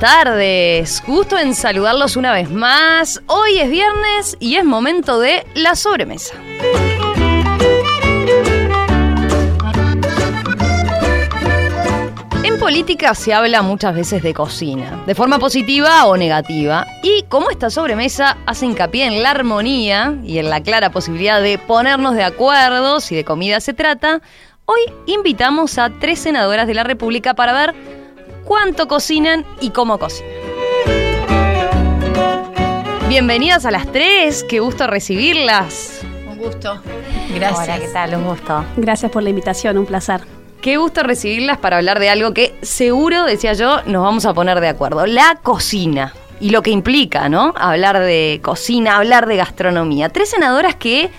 Tardes, gusto en saludarlos una vez más. Hoy es viernes y es momento de la sobremesa. En política se habla muchas veces de cocina, de forma positiva o negativa, y como esta sobremesa hace hincapié en la armonía y en la clara posibilidad de ponernos de acuerdo si de comida se trata, hoy invitamos a tres senadoras de la República para ver cuánto cocinan y cómo cocinan. Bienvenidas a las tres, qué gusto recibirlas. Un gusto. Gracias. Hola, ¿qué tal? Un gusto. Gracias por la invitación, un placer. Qué gusto recibirlas para hablar de algo que seguro, decía yo, nos vamos a poner de acuerdo. La cocina. Y lo que implica, ¿no? Hablar de cocina, hablar de gastronomía. Tres senadoras que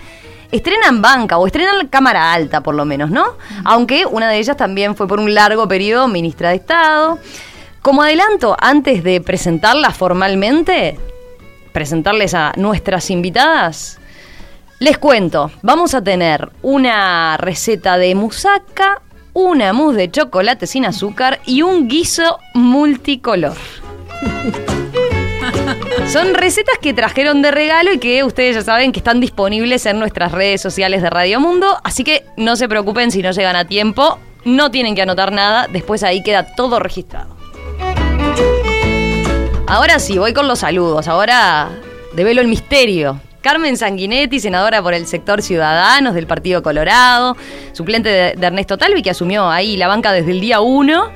estrenan banca o estrenan cámara alta, por lo menos, ¿no? Aunque una de ellas también fue por un largo periodo ministra de Estado. Como adelanto, antes de presentarlas formalmente, presentarles a nuestras invitadas, les cuento, vamos a tener una receta de musaca, una mousse de chocolate sin azúcar y un guiso multicolor. Son recetas que trajeron de regalo y que ustedes ya saben que están disponibles en nuestras redes sociales de Radio Mundo, así que no se preocupen si no llegan a tiempo, no tienen que anotar nada, después ahí queda todo registrado. Ahora sí, voy con los saludos, ahora develo el misterio. Carmen Sanguinetti, senadora por el sector Ciudadanos del Partido Colorado, suplente de, Ernesto Talvi, que asumió ahí la banca desde el día 1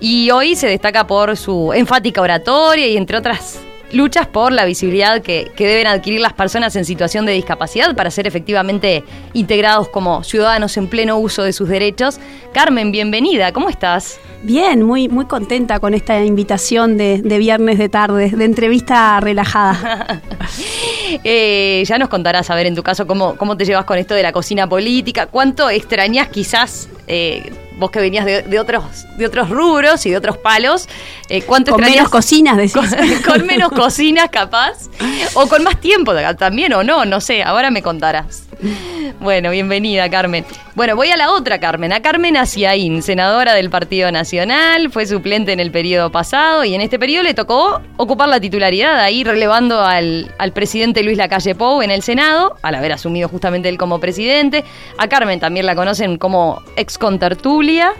y hoy se destaca por su enfática oratoria y entre otras luchas por la visibilidad que, que, deben adquirir las personas en situación de discapacidad para ser efectivamente integrados como ciudadanos en pleno uso de sus derechos. Carmen, bienvenida, ¿cómo estás? Bien, muy, muy contenta con esta invitación de, de viernes de tarde, de entrevista relajada. eh, ya nos contarás, a ver, en tu caso, cómo, cómo te llevas con esto de la cocina política, cuánto extrañas quizás... Eh, vos que venías de, de, otros de otros rubros y de otros palos, eh, ¿cuánto con menos cocinas, decís? Con, con, menos cocinas, capaz, o con más tiempo también, o no, no sé, ahora me contarás. Bueno, bienvenida, Carmen. Bueno, voy a la otra Carmen, a Carmen Aciaín, senadora del Partido Nacional, fue suplente en el periodo pasado y en este periodo le tocó ocupar la titularidad, ahí relevando al, al presidente Luis Lacalle Pou en el Senado, al haber asumido justamente él como presidente. A Carmen también la conocen como ex contertulia.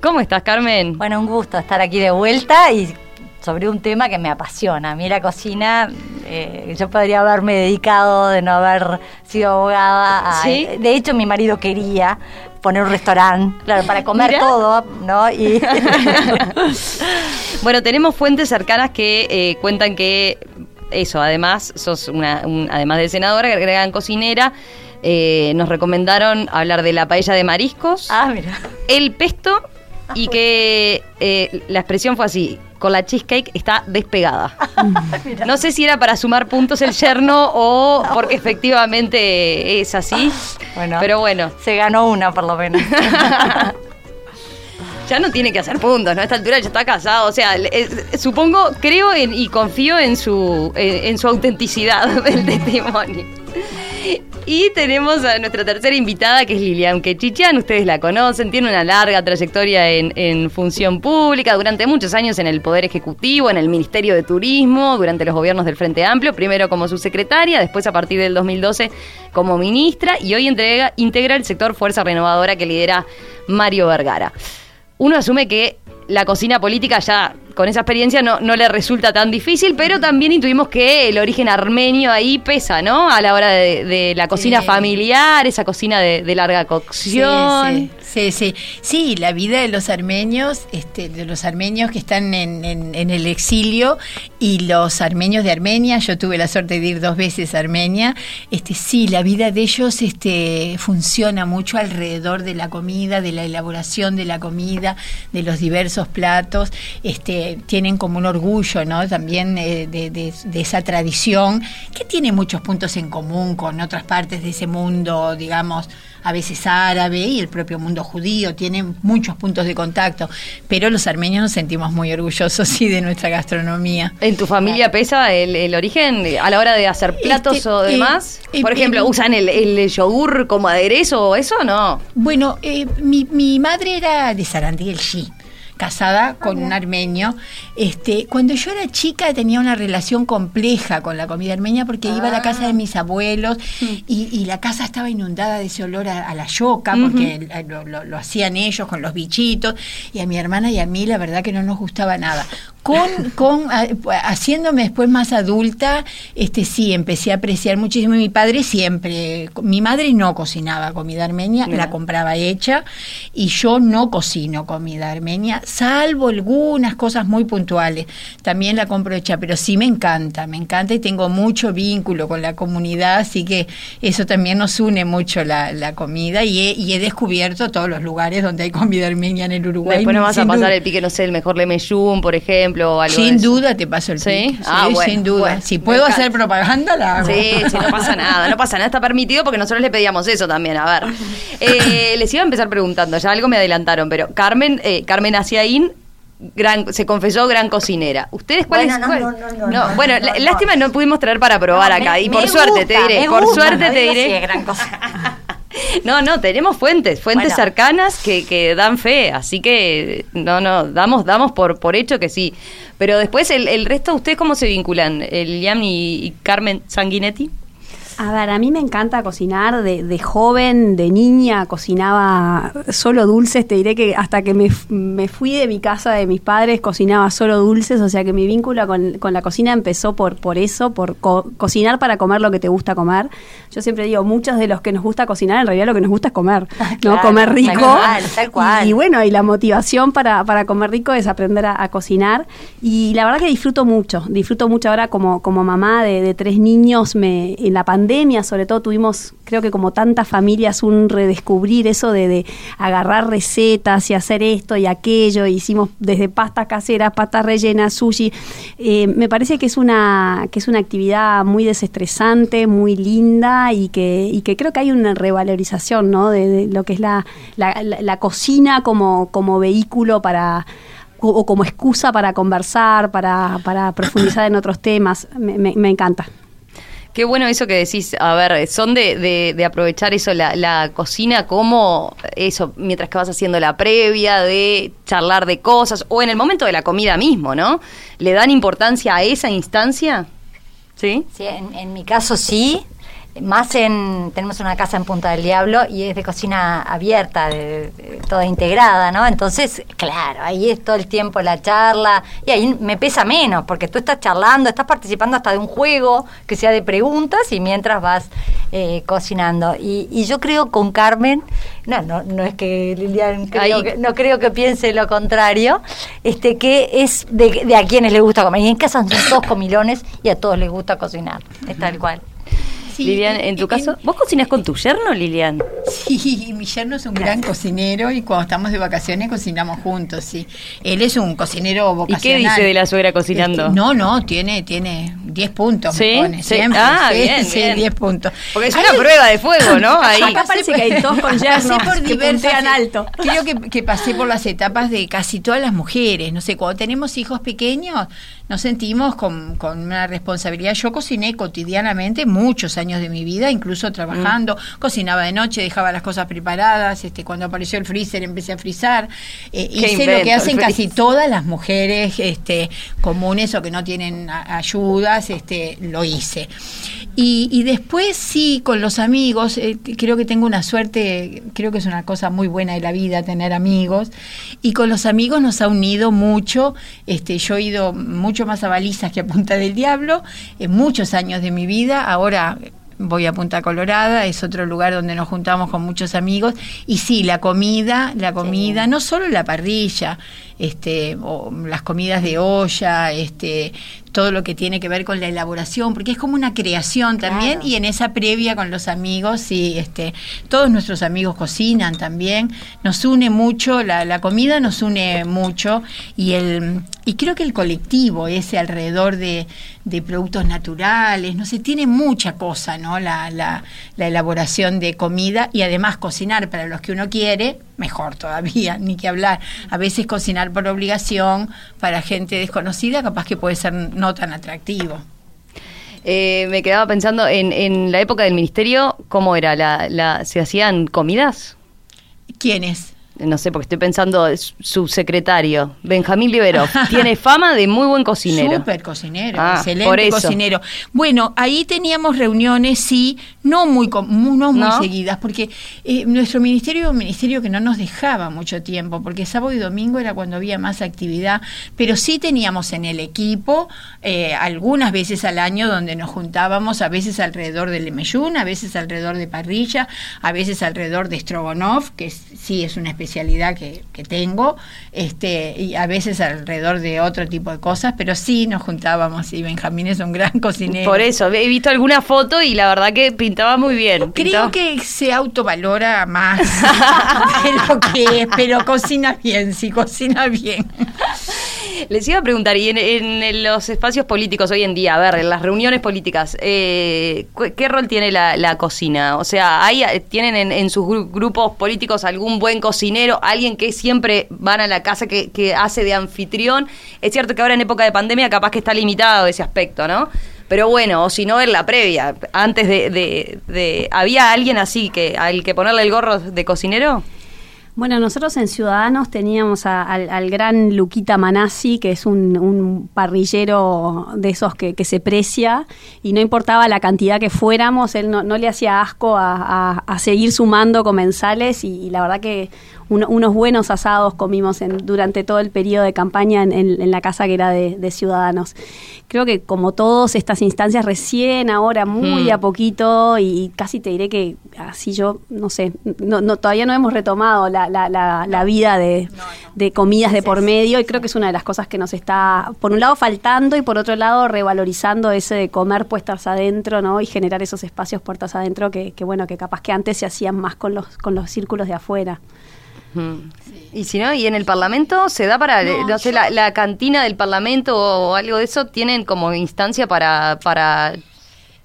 ¿Cómo estás, Carmen? Bueno, un gusto estar aquí de vuelta y sobre un tema que me apasiona. A mí la cocina, eh, yo podría haberme dedicado de no haber sido abogada. A, ¿Sí? De hecho, mi marido quería poner un restaurante, claro, para comer Mirá. todo, ¿no? Y bueno, tenemos fuentes cercanas que eh, cuentan que eso, además, sos una, un, además de senadora, que agregan cocinera. Eh, nos recomendaron hablar de la paella de mariscos, ah, mira. el pesto y que eh, la expresión fue así, con la cheesecake está despegada. no sé si era para sumar puntos el yerno o porque efectivamente es así, Bueno, pero bueno. se ganó una por lo menos. ya no tiene que hacer puntos, ¿no? A esta altura ya está casado. O sea, supongo, creo en, y confío en su, en, en su autenticidad del testimonio. Y tenemos a nuestra tercera invitada, que es Lilian Quechichian. Ustedes la conocen, tiene una larga trayectoria en, función pública, durante muchos años en el Poder Ejecutivo, en el Ministerio de Turismo, durante los gobiernos del Frente Amplio, primero como subsecretaria, después a partir del 2012 como ministra, y hoy integra el sector Fuerza Renovadora que lidera Mario Vergara. Uno asume que la cocina política ya con esa experiencia no, no, le resulta tan difícil, pero también intuimos que el origen armenio ahí pesa, ¿no? A la hora de, de la cocina sí. familiar, esa cocina de, de larga cocción. Sí, sí, sí, sí. la vida de los armenios, este, de los armenios que están en, el exilio y los armenios de Armenia, yo tuve la suerte de ir dos veces a Armenia, este, sí, la vida de ellos este, funciona mucho alrededor de la comida, de la elaboración de la comida, de los diversos platos, este, tienen como un orgullo. También eh, de, de, esa tradición que tiene muchos puntos en común con otras partes de ese mundo, digamos, a veces árabe y el propio mundo judío, tienen muchos puntos de contacto, pero los armenios nos sentimos muy orgullosos sí de nuestra gastronomía. ¿En tu familia pesa el, el origen a la hora de hacer platos este, o demás? Eh, Por ejemplo, eh, ¿usan el, el, yogur como aderezo o eso o no? Bueno, mi, mi, madre era de Sarandí el Shi casada con un armenio. Este, cuando yo era chica tenía una relación compleja con la comida armenia porque iba a la casa de mis abuelos y, y la casa estaba inundada de ese olor a, a la yoca porque lo, lo- lo hacían ellos con los bichitos y a mi hermana y a mí la verdad que no nos gustaba nada. Con, con a- haciéndome después más adulta, este sí, empecé a apreciar muchísimo. Mi padre siempre, mi madre no cocinaba comida armenia, la compraba hecha, y yo no cocino comida armenia, salvo algunas cosas muy puntuales. También la compro hecha, pero sí me encanta, me encanta y tengo mucho vínculo con la comunidad, así que eso también nos une mucho la, la comida y he, y he descubierto todos los lugares donde hay comida armenia en el Uruguay. Después nos vas a pasar el pique, no sé, el mejor lemeyún, por ejemplo, o algo Sin duda te paso el ¿Sí? pic. Ah, bueno, sin duda. bueno, si puedo hacer propaganda, la hago. Sí, sí, no pasa nada, no pasa nada, está permitido porque nosotros le pedíamos eso también. A ver, Eh, les iba a empezar preguntando, ya algo me adelantaron, pero Carmen, eh, Carmen Gran, se confesó gran cocinera. ¿Ustedes cuáles? Bueno, no, cuál- no, no, no, no, bueno, lástima no pudimos traer para probar acá me- y por me suerte te gusta, diré, me por gusta, suerte te diré. gran cosa. No, no, tenemos fuentes, fuentes Bueno. cercanas que, que dan fe, así que no, no, damos, damos por, por hecho que sí. Pero después el, el resto, ¿ustedes cómo se vinculan? El Liam y, y Carmen Sanguinetti. A ver, a mí me encanta cocinar. De, de joven, de niña, cocinaba solo dulces. Te diré que hasta que me, me fui de mi casa de mis padres, cocinaba solo dulces. O sea que mi vínculo con, con la cocina empezó por, por eso, por co- cocinar para comer lo que te gusta comer. Yo siempre digo, muchos de los que nos gusta cocinar, en realidad lo que nos gusta es comer. ¿no? Claro, comer tal rico. cual, tal cual. Y, bueno, y la motivación para, para comer rico es aprender a, a cocinar. Y la verdad que disfruto mucho. Disfruto mucho ahora como, como mamá de, de tres niños. Me, en la pandemia, sobre todo, tuvimos, creo que como tantas familias, un redescubrir eso de, de agarrar recetas y hacer esto y aquello. Hicimos desde pastas caseras, pastas rellenas, sushi. Eh, me parece que es una que es una actividad muy desestresante, muy linda y que, y que creo que hay una revalorización ¿no? de, lo que es la, la, cocina como, como vehículo para o como excusa para conversar, para, para profundizar en otros temas. Me encanta. Qué bueno eso que decís. A ver, son de, de, de aprovechar eso, la, la cocina como eso, mientras que vas haciendo la previa, de charlar de cosas, o en el momento de la comida mismo, ¿no? ¿Le dan importancia a esa instancia? ¿Sí? Sí, en, en mi caso sí. Más en. Tenemos una casa en Punta del Diablo y es de cocina abierta, de, de- toda integrada, ¿no? Entonces, claro, ahí es todo el tiempo la charla y ahí me pesa menos porque tú estás charlando, estás participando hasta de un juego que sea de preguntas y mientras vas eh, cocinando. Y, y yo creo con Carmen, no, no, no es que Lilian creo que- no creo que piense lo contrario, este que es de, de a quienes les gusta comer. Y en casa son todos comilones y a todos les gusta cocinar. Es tal cual. Sí, Lilian, en tu caso, ¿vos cocinas con tu yerno, Lilian? Sí, mi yerno es un gran cocinero y cuando estamos de vacaciones cocinamos juntos, sí. Él es un cocinero ¿Y vocacional. qué dice de la suegra cocinando? Este, no, no, tiene tiene 10 puntos, ¿Sí? me pone, Sí. siempre. Ah, sí, bien, sí, bien. 10 puntos. Porque es Ay, una prueba de fuego, ¿no? Ahí. Acá parece que hay dos con yernos por que diversas alto. Creo que, que pasé por las etapas de casi todas las mujeres. No sé, cuando tenemos hijos pequeños, nos sentimos con, con una responsabilidad. Yo cociné cotidianamente muchos años de mi vida, incluso trabajando. Cocinaba de noche, dejaba las cosas preparadas. Este, cuando apareció el freezer, empecé a frizar. Eh, hice invento, lo que hacen casi todas las mujeres este, comunes o que no tienen ayudas, este, lo hice. Y, y después sí, con los amigos, eh, creo que tengo una suerte, creo que es una cosa muy buena de la vida tener amigos. Y con los amigos nos ha unido mucho. Este, yo he ido mucho más a balizas que a Punta del Diablo en muchos años de mi vida. Ahora voy a Punta Colorada, es otro lugar donde nos juntamos con muchos amigos. Y sí, la comida, la comida, no solo la parrilla, este, o las comidas de olla, este, todo lo que tiene que ver con la elaboración, porque es como una creación también, Claro. y en esa previa con los amigos, sí, este, todos nuestros amigos cocinan también, nos une mucho, la, la comida nos une mucho, y el y creo que el colectivo ese alrededor de, de productos naturales, no sé, tiene mucha cosa, ¿no? La, la, la elaboración de comida y además cocinar para los que uno quiere, mejor todavía, ni que hablar. A veces cocinar por obligación para gente desconocida capaz que puede ser no tan atractivo. Eh, me quedaba pensando en, en la época del ministerio, ¿cómo era? La, la, ¿Se hacían comidas? ¿Quiénes? No sé, porque estoy pensando, es subsecretario, Benjamín Liberov, tiene fama de muy buen cocinero. Súper cocinero, Ah, excelente cocinero. Bueno, ahí teníamos reuniones, sí, no muy, no muy ¿No? seguidas, porque eh, nuestro ministerio era un ministerio que no nos dejaba mucho tiempo, porque sábado y domingo era cuando había más actividad, pero sí teníamos en el equipo eh, algunas veces al año donde nos juntábamos, a veces alrededor del Lemeyún, a veces alrededor de parrilla, a veces alrededor de Strogonoff, que sí es una especialidad que, que tengo, este, y a veces alrededor de otro tipo de cosas, pero sí nos juntábamos y Benjamín es un gran cocinero. Por eso, he visto alguna foto y la verdad que pintaba muy bien. Creo Pintaba- que se autovalora más de lo que es, pero cocina bien, sí, cocina bien. Les iba a preguntar, y en, en los espacios políticos hoy en día, a ver, en las reuniones políticas, eh, ¿qué rol tiene la, la cocina? O sea, ¿hay, ¿tienen en, en sus gru- grupos políticos algún buen cocinero, alguien que siempre van a la casa, que, hace de anfitrión? Es cierto que ahora en época de pandemia capaz que está limitado ese aspecto, ¿no? Pero bueno, o si no, en la previa, antes de, ¿Había alguien así que al que ponerle el gorro de cocinero? Bueno, nosotros en Ciudadanos teníamos al, gran Luquita Manassi, que es un, parrillero de esos que, se precia, y no importaba la cantidad que fuéramos, él no, le hacía asco a, seguir sumando comensales, y la verdad que uno- unos buenos asados comimos en- durante todo el periodo de campaña en, en- en la casa que era de, de Ciudadanos. Creo que como todas estas instancias recién ahora, muy Mm. a poquito, y casi te diré que así yo, no sé, no, no, todavía no hemos retomado la, la, la, la vida de, de comidas de por medio y creo que es una de las cosas que nos está, por un lado, faltando y por otro lado, revalorizando ese de comer puestas adentro, ¿no? Y generar esos espacios puertas adentro que, que bueno, que capaz que antes se hacían más con los, con los círculos de afuera. Mm. Y si no, y en el Parlamento se da para, no, No, sé, yo- la, la cantina del Parlamento o algo de eso, tienen como instancia para, para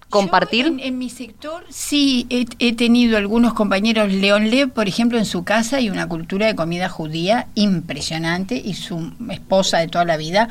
compartir. Yo en, en mi sector sí he, he tenido algunos compañeros. León Lev, por ejemplo, en su casa y una cultura de comida judía impresionante y su esposa de toda la vida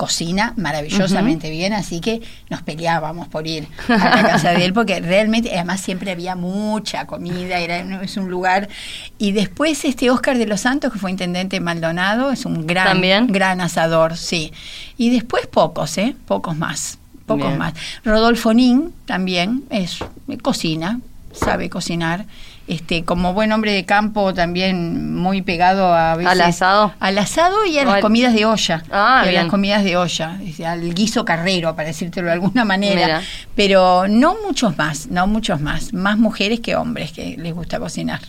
cocina maravillosamente bien, así que nos peleábamos por ir a la casa de él porque realmente, además siempre había mucha comida, era es un lugar. Y después este Oscar de los Santos, que fue intendente de Maldonado, es un gran, ¿También? gran asador, sí. Y después pocos, ¿eh? Pocos más pocos Bien. más. Rodolfo Nin también es cocina, sabe cocinar. Este, como buen hombre de campo también muy pegado a veces- ¿Al asado? al asado y a las comidas de olla Ah, y a bien. las comidas de olla al guiso carrero para decírtelo de alguna manera Mira. pero no muchos más no muchos más más mujeres que hombres que les gusta cocinar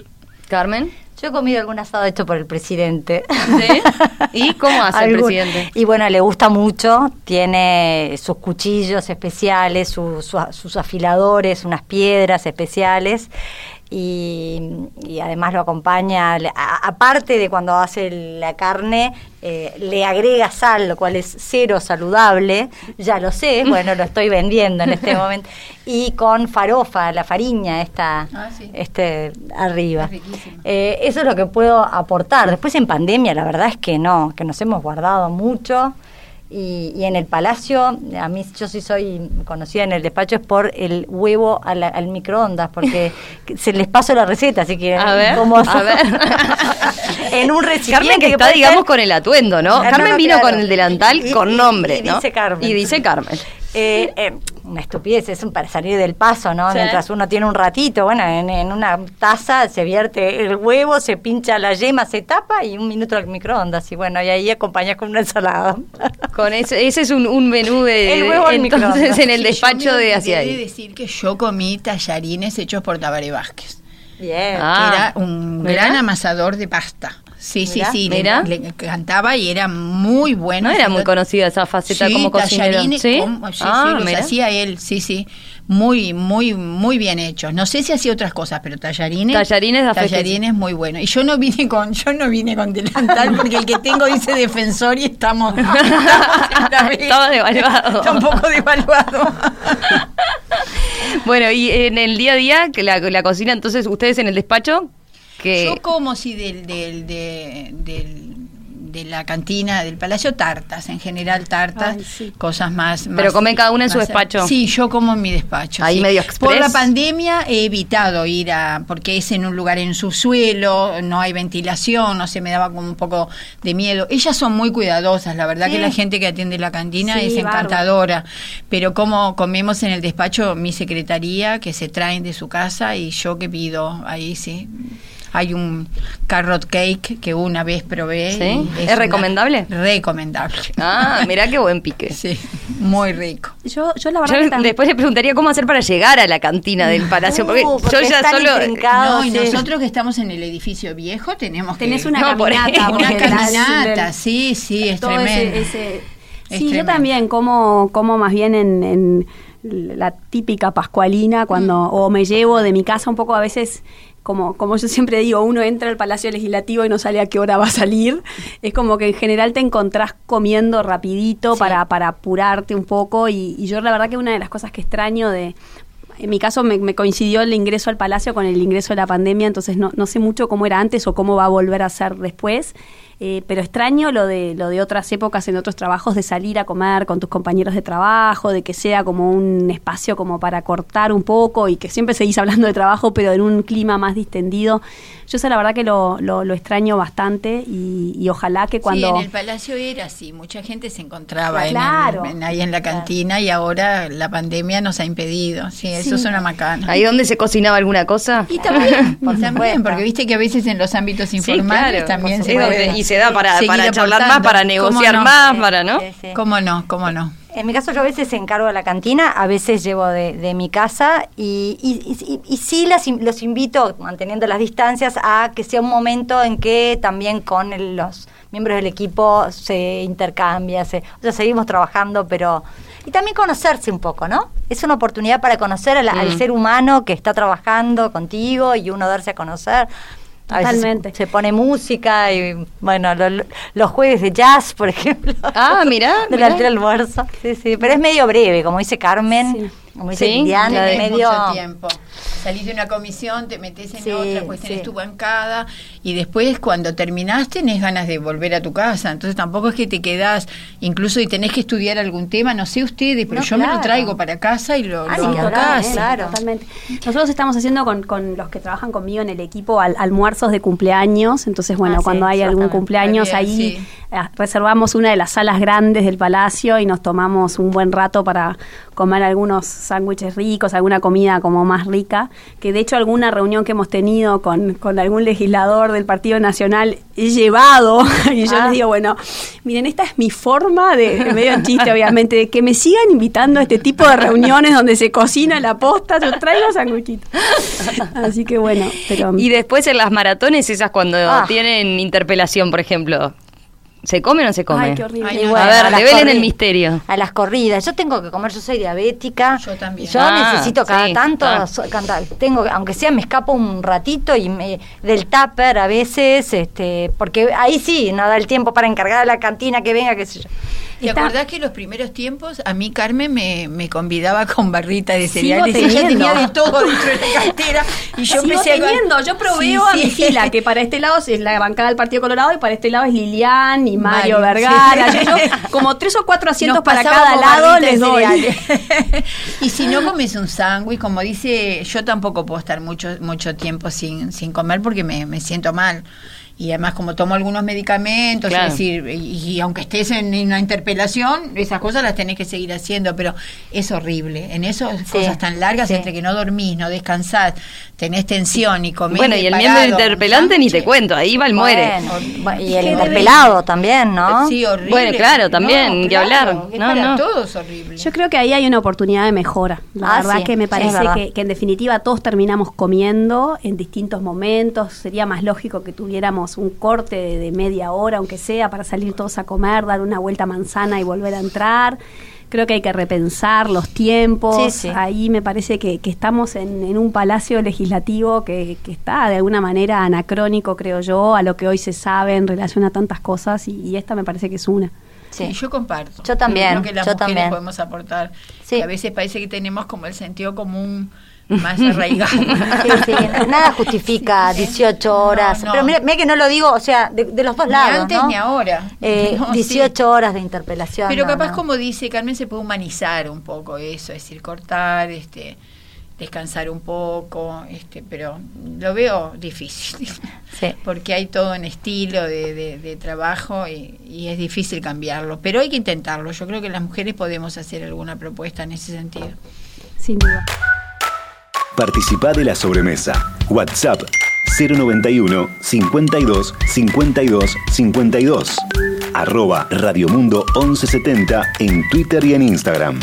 Carmen. Yo he comido algún asado hecho por el presidente. ¿Sí? ¿Y cómo hace el presidente? Y bueno, le gusta mucho, tiene sus cuchillos especiales, su- su- sus afiladores, unas piedras especiales. Y, y además lo acompaña, aparte de cuando hace la carne, eh, le agrega sal, lo cual es cero saludable, ya lo sé, bueno, lo estoy vendiendo en este momento, y con farofa, la fariña esta, Ah, sí. este arriba. Es. Eh, eso es lo que puedo aportar. Después en pandemia, la verdad es que no, que nos hemos guardado mucho. Y, y en el palacio, a mí yo sí soy conocida en el despacho es por el huevo al microondas, porque se les paso la receta, así que A ver, cómo a ver. en un recipiente Carmen que está, digamos, ser- con el atuendo, ¿no? Ah, no, Carmen no, vino claro. con el delantal Y- con y- nombre, y ¿no? dice Carmen. Y dice Carmen. Eh, eh, una estupidez, es un- para salir del paso, ¿no? Sí. Mientras uno tiene un ratito, bueno, en, en una taza se vierte el huevo, se pincha la yema, se tapa y un minuto al microondas. Y bueno, y ahí acompañas con una ensalada. Con ese, ese es un, un menú de, El huevo al entonces microondas. en el despacho de hacia ahí. decir que yo comí tallarines hechos por Tabaré Vázquez Bien. Ah. que era un gran amasador de pasta. Sí, Mirá, sí, sí, le- mirá. Le, cantaba y era muy bueno. No era muy conocida esa faceta Sí, como cocinero. tallarines, ¿Sí? como- sí, sí, Ah, los mira. hacía él, sí, sí. Muy, muy, muy bien hechos. No sé si hacía otras cosas, pero tallarines. Tallarines sí. Tallarines muy bueno. Y yo no vine con, yo no vine con delantal porque el que tengo dice defensor y estamos, estamos en la B. Estaba devaluado. Está un poco devaluado. Bueno, y en el día a día, que la, la cocina, entonces, ustedes en el despacho, que... Yo como si del, del, de- del, de la cantina del Palacio, tartas, en general tartas, Ay, sí. cosas más... Pero más- come cada una en su despacho. Sí, yo como en mi despacho. Ahí sí. medio Por la express. pandemia he evitado ir a, porque es en un lugar en subsuelo, no hay ventilación, no se me daba como un poco de miedo. Ellas son muy cuidadosas, la verdad Sí. que la gente que atiende la cantina es encantadora, pero como comemos en el despacho, mi secretaría que se traen de su casa y yo que pido, ahí sí. Hay un carrot cake que una vez probé. ¿Sí? ¿Es recomendable? Recomendable. Ah, mirá qué buen pique. Sí, muy rico. Yo, yo la verdad Yo que tam- después le preguntaría cómo hacer para llegar a la cantina del palacio, porque, Uh, porque yo ya solo... no, y sí. nosotros que estamos en el edificio viejo tenemos tenés que... una No, caminata. una caminata, del- sí, sí, es todo tremendo. ese- ese- Es sí, yo también como, como más bien en, en la típica pascualina cuando Mm. o me llevo de mi casa un poco a veces como como yo siempre digo uno entra al Palacio Legislativo y no sale a qué hora va a salir es como que en general te encontrás comiendo rapidito Sí. para para apurarte un poco y, y yo la verdad que una de las cosas que extraño de en mi caso me, me coincidió el ingreso al palacio con el ingreso de la pandemia, entonces no, no sé mucho cómo era antes o cómo va a volver a ser después. Eh, pero extraño lo de lo de otras épocas en otros trabajos de salir a comer con tus compañeros de trabajo, de que sea como un espacio como para cortar un poco y que siempre seguís hablando de trabajo, pero en un clima más distendido. Yo sé la verdad que lo, lo, lo extraño bastante y, y ojalá que cuando Sí, en el palacio era así, mucha gente se encontraba en el- Claro. en- ahí en la cantina y ahora la pandemia nos ha impedido. Sí, eso es una macana. ¿Ahí donde se cocinaba alguna cosa? Y también, Por también, porque viste que a veces en los ámbitos Sí, informales claro, también se puede Y se da para, para charlar más, para ¿Cómo negociar no? más, para, ¿no? sí, sí. ¿Cómo no? ¿Cómo no? En mi caso yo a veces encargo de la cantina, a veces llevo de, de mi casa y, y, y- y sí las los invito, manteniendo las distancias, a que sea un momento en que también con el- los miembros del equipo se intercambia, se, o sea, seguimos trabajando, pero... Y también conocerse un poco, ¿no? Es una oportunidad para conocer al Mm. ser humano que está trabajando contigo y uno darse a conocer. A veces Totalmente. se pone música y, bueno, lo- lo- los jueves de jazz, por ejemplo. Ah, mirá, Durante mirá. el almuerzo. Sí, sí. Pero es medio breve, como dice Carmen. Sí. Como dice Sí, Tenés medio. mucho tiempo. Salís de una comisión, te metes en Sí, otra, pues tenés sí. tu bancada y después cuando terminás tenés ganas de volver a tu casa. Entonces tampoco es que te quedás, incluso y tenés que estudiar algún tema, no sé ustedes, pero No, yo me lo traigo para casa y lo, Ah, lo hago acá. claro. Totalmente. Nosotros estamos haciendo con, con los que trabajan conmigo en el equipo al- almuerzos de cumpleaños. Entonces, bueno, Ah, sí, cuando hay algún cumpleaños bien, ahí sí. eh, reservamos una de las salas grandes del palacio y nos tomamos un buen rato para comer algunos sándwiches ricos, alguna comida como más rica. Que de hecho alguna reunión que hemos tenido con, con algún legislador del Partido Nacional he llevado y yo Ah. les digo, bueno, miren, esta es mi forma de, medio en chiste obviamente, de que me sigan invitando a este tipo de reuniones donde se cocina la posta, yo traigo sanguchitos. Así que bueno, pero... Y después en las maratones, esas cuando Ah. tienen interpelación, por ejemplo, ¿se come o no se come? Ay, qué horrible. Ay, bueno, a ver, las revelen el misterio. A las corridas. Yo tengo que comer, yo soy diabética. Yo también. Yo Ah, necesito cada sí, tanto ah. so- cantar. Tengo, aunque sea, me escapo un ratito y me, del tupper a veces, este, porque ahí sí, no da el tiempo para encargar a la cantina que venga, qué sé yo. ¿Te Está- acordás que los primeros tiempos a mí Carmen me, me convidaba con barrita de Sigo cereales? Ella teniendo. tenía de todo dentro de la cartera y yo Sigo empecé a teniendo, yo proveo Sí, a mi sí. fila, que para este lado es la bancada del Partido Colorado y para este lado es Lilian y Mario, Mario, Vergara. sí. Yo, como tres o cuatro asientos Nos para cada lado les doy. y si no comes un sándwich, como dice, yo tampoco puedo estar mucho mucho tiempo sin, sin comer porque me, me siento mal. Y además como tomo algunos medicamentos, Claro. es decir, y, y aunque estés en una interpelación, esas cosas las tenés que seguir haciendo, pero es horrible. En esas Sí, cosas tan largas, sí. entre que no dormís, no descansás, tenés tensión y comés Bueno, y el miembro interpelante ni te cuento, ahí va el muere. Bueno, y el interpelado también, ¿no? Sí, horrible. Bueno, claro, también, que hablar. es No, para no. todos horrible. Yo creo que ahí hay una oportunidad de mejora. La Ah, verdad sí, que me parece que en definitiva todos terminamos comiendo en distintos momentos. Sería más lógico que tuviéramos un corte de, de media hora, aunque sea, para salir todos a comer, dar una vuelta a manzana y volver a entrar. Creo que hay que repensar los tiempos. Sí, sí. Ahí me parece que, que estamos en, en un palacio legislativo que, que está de alguna manera anacrónico, creo yo, a lo que hoy se sabe en relación a tantas cosas y, y esta me parece que es una. Sí. Sí, yo comparto. Yo también, Creo que las yo mujeres también. podemos aportar. Sí. A veces parece que tenemos como el sentido común más arraigado. Sí, sí, nada justifica 18 horas. No, no. Pero mira, mira que no lo digo, o sea, de, de los dos Ni lados. antes ¿no? ni ahora. Eh, No, 18 sí. horas de interpelación. Pero no, capaz, no. como dice Carmen, se puede humanizar un poco eso, es decir, cortar, este, descansar un poco, este, pero lo veo difícil. Sí. Porque hay todo un estilo de, de- de trabajo y, y es difícil cambiarlo. Pero hay que intentarlo. Yo creo que las mujeres podemos hacer alguna propuesta en ese sentido. Sin duda. Participá de la sobremesa. WhatsApp 091 52 52 52. Arroba Radiomundo 1170 en Twitter y en Instagram.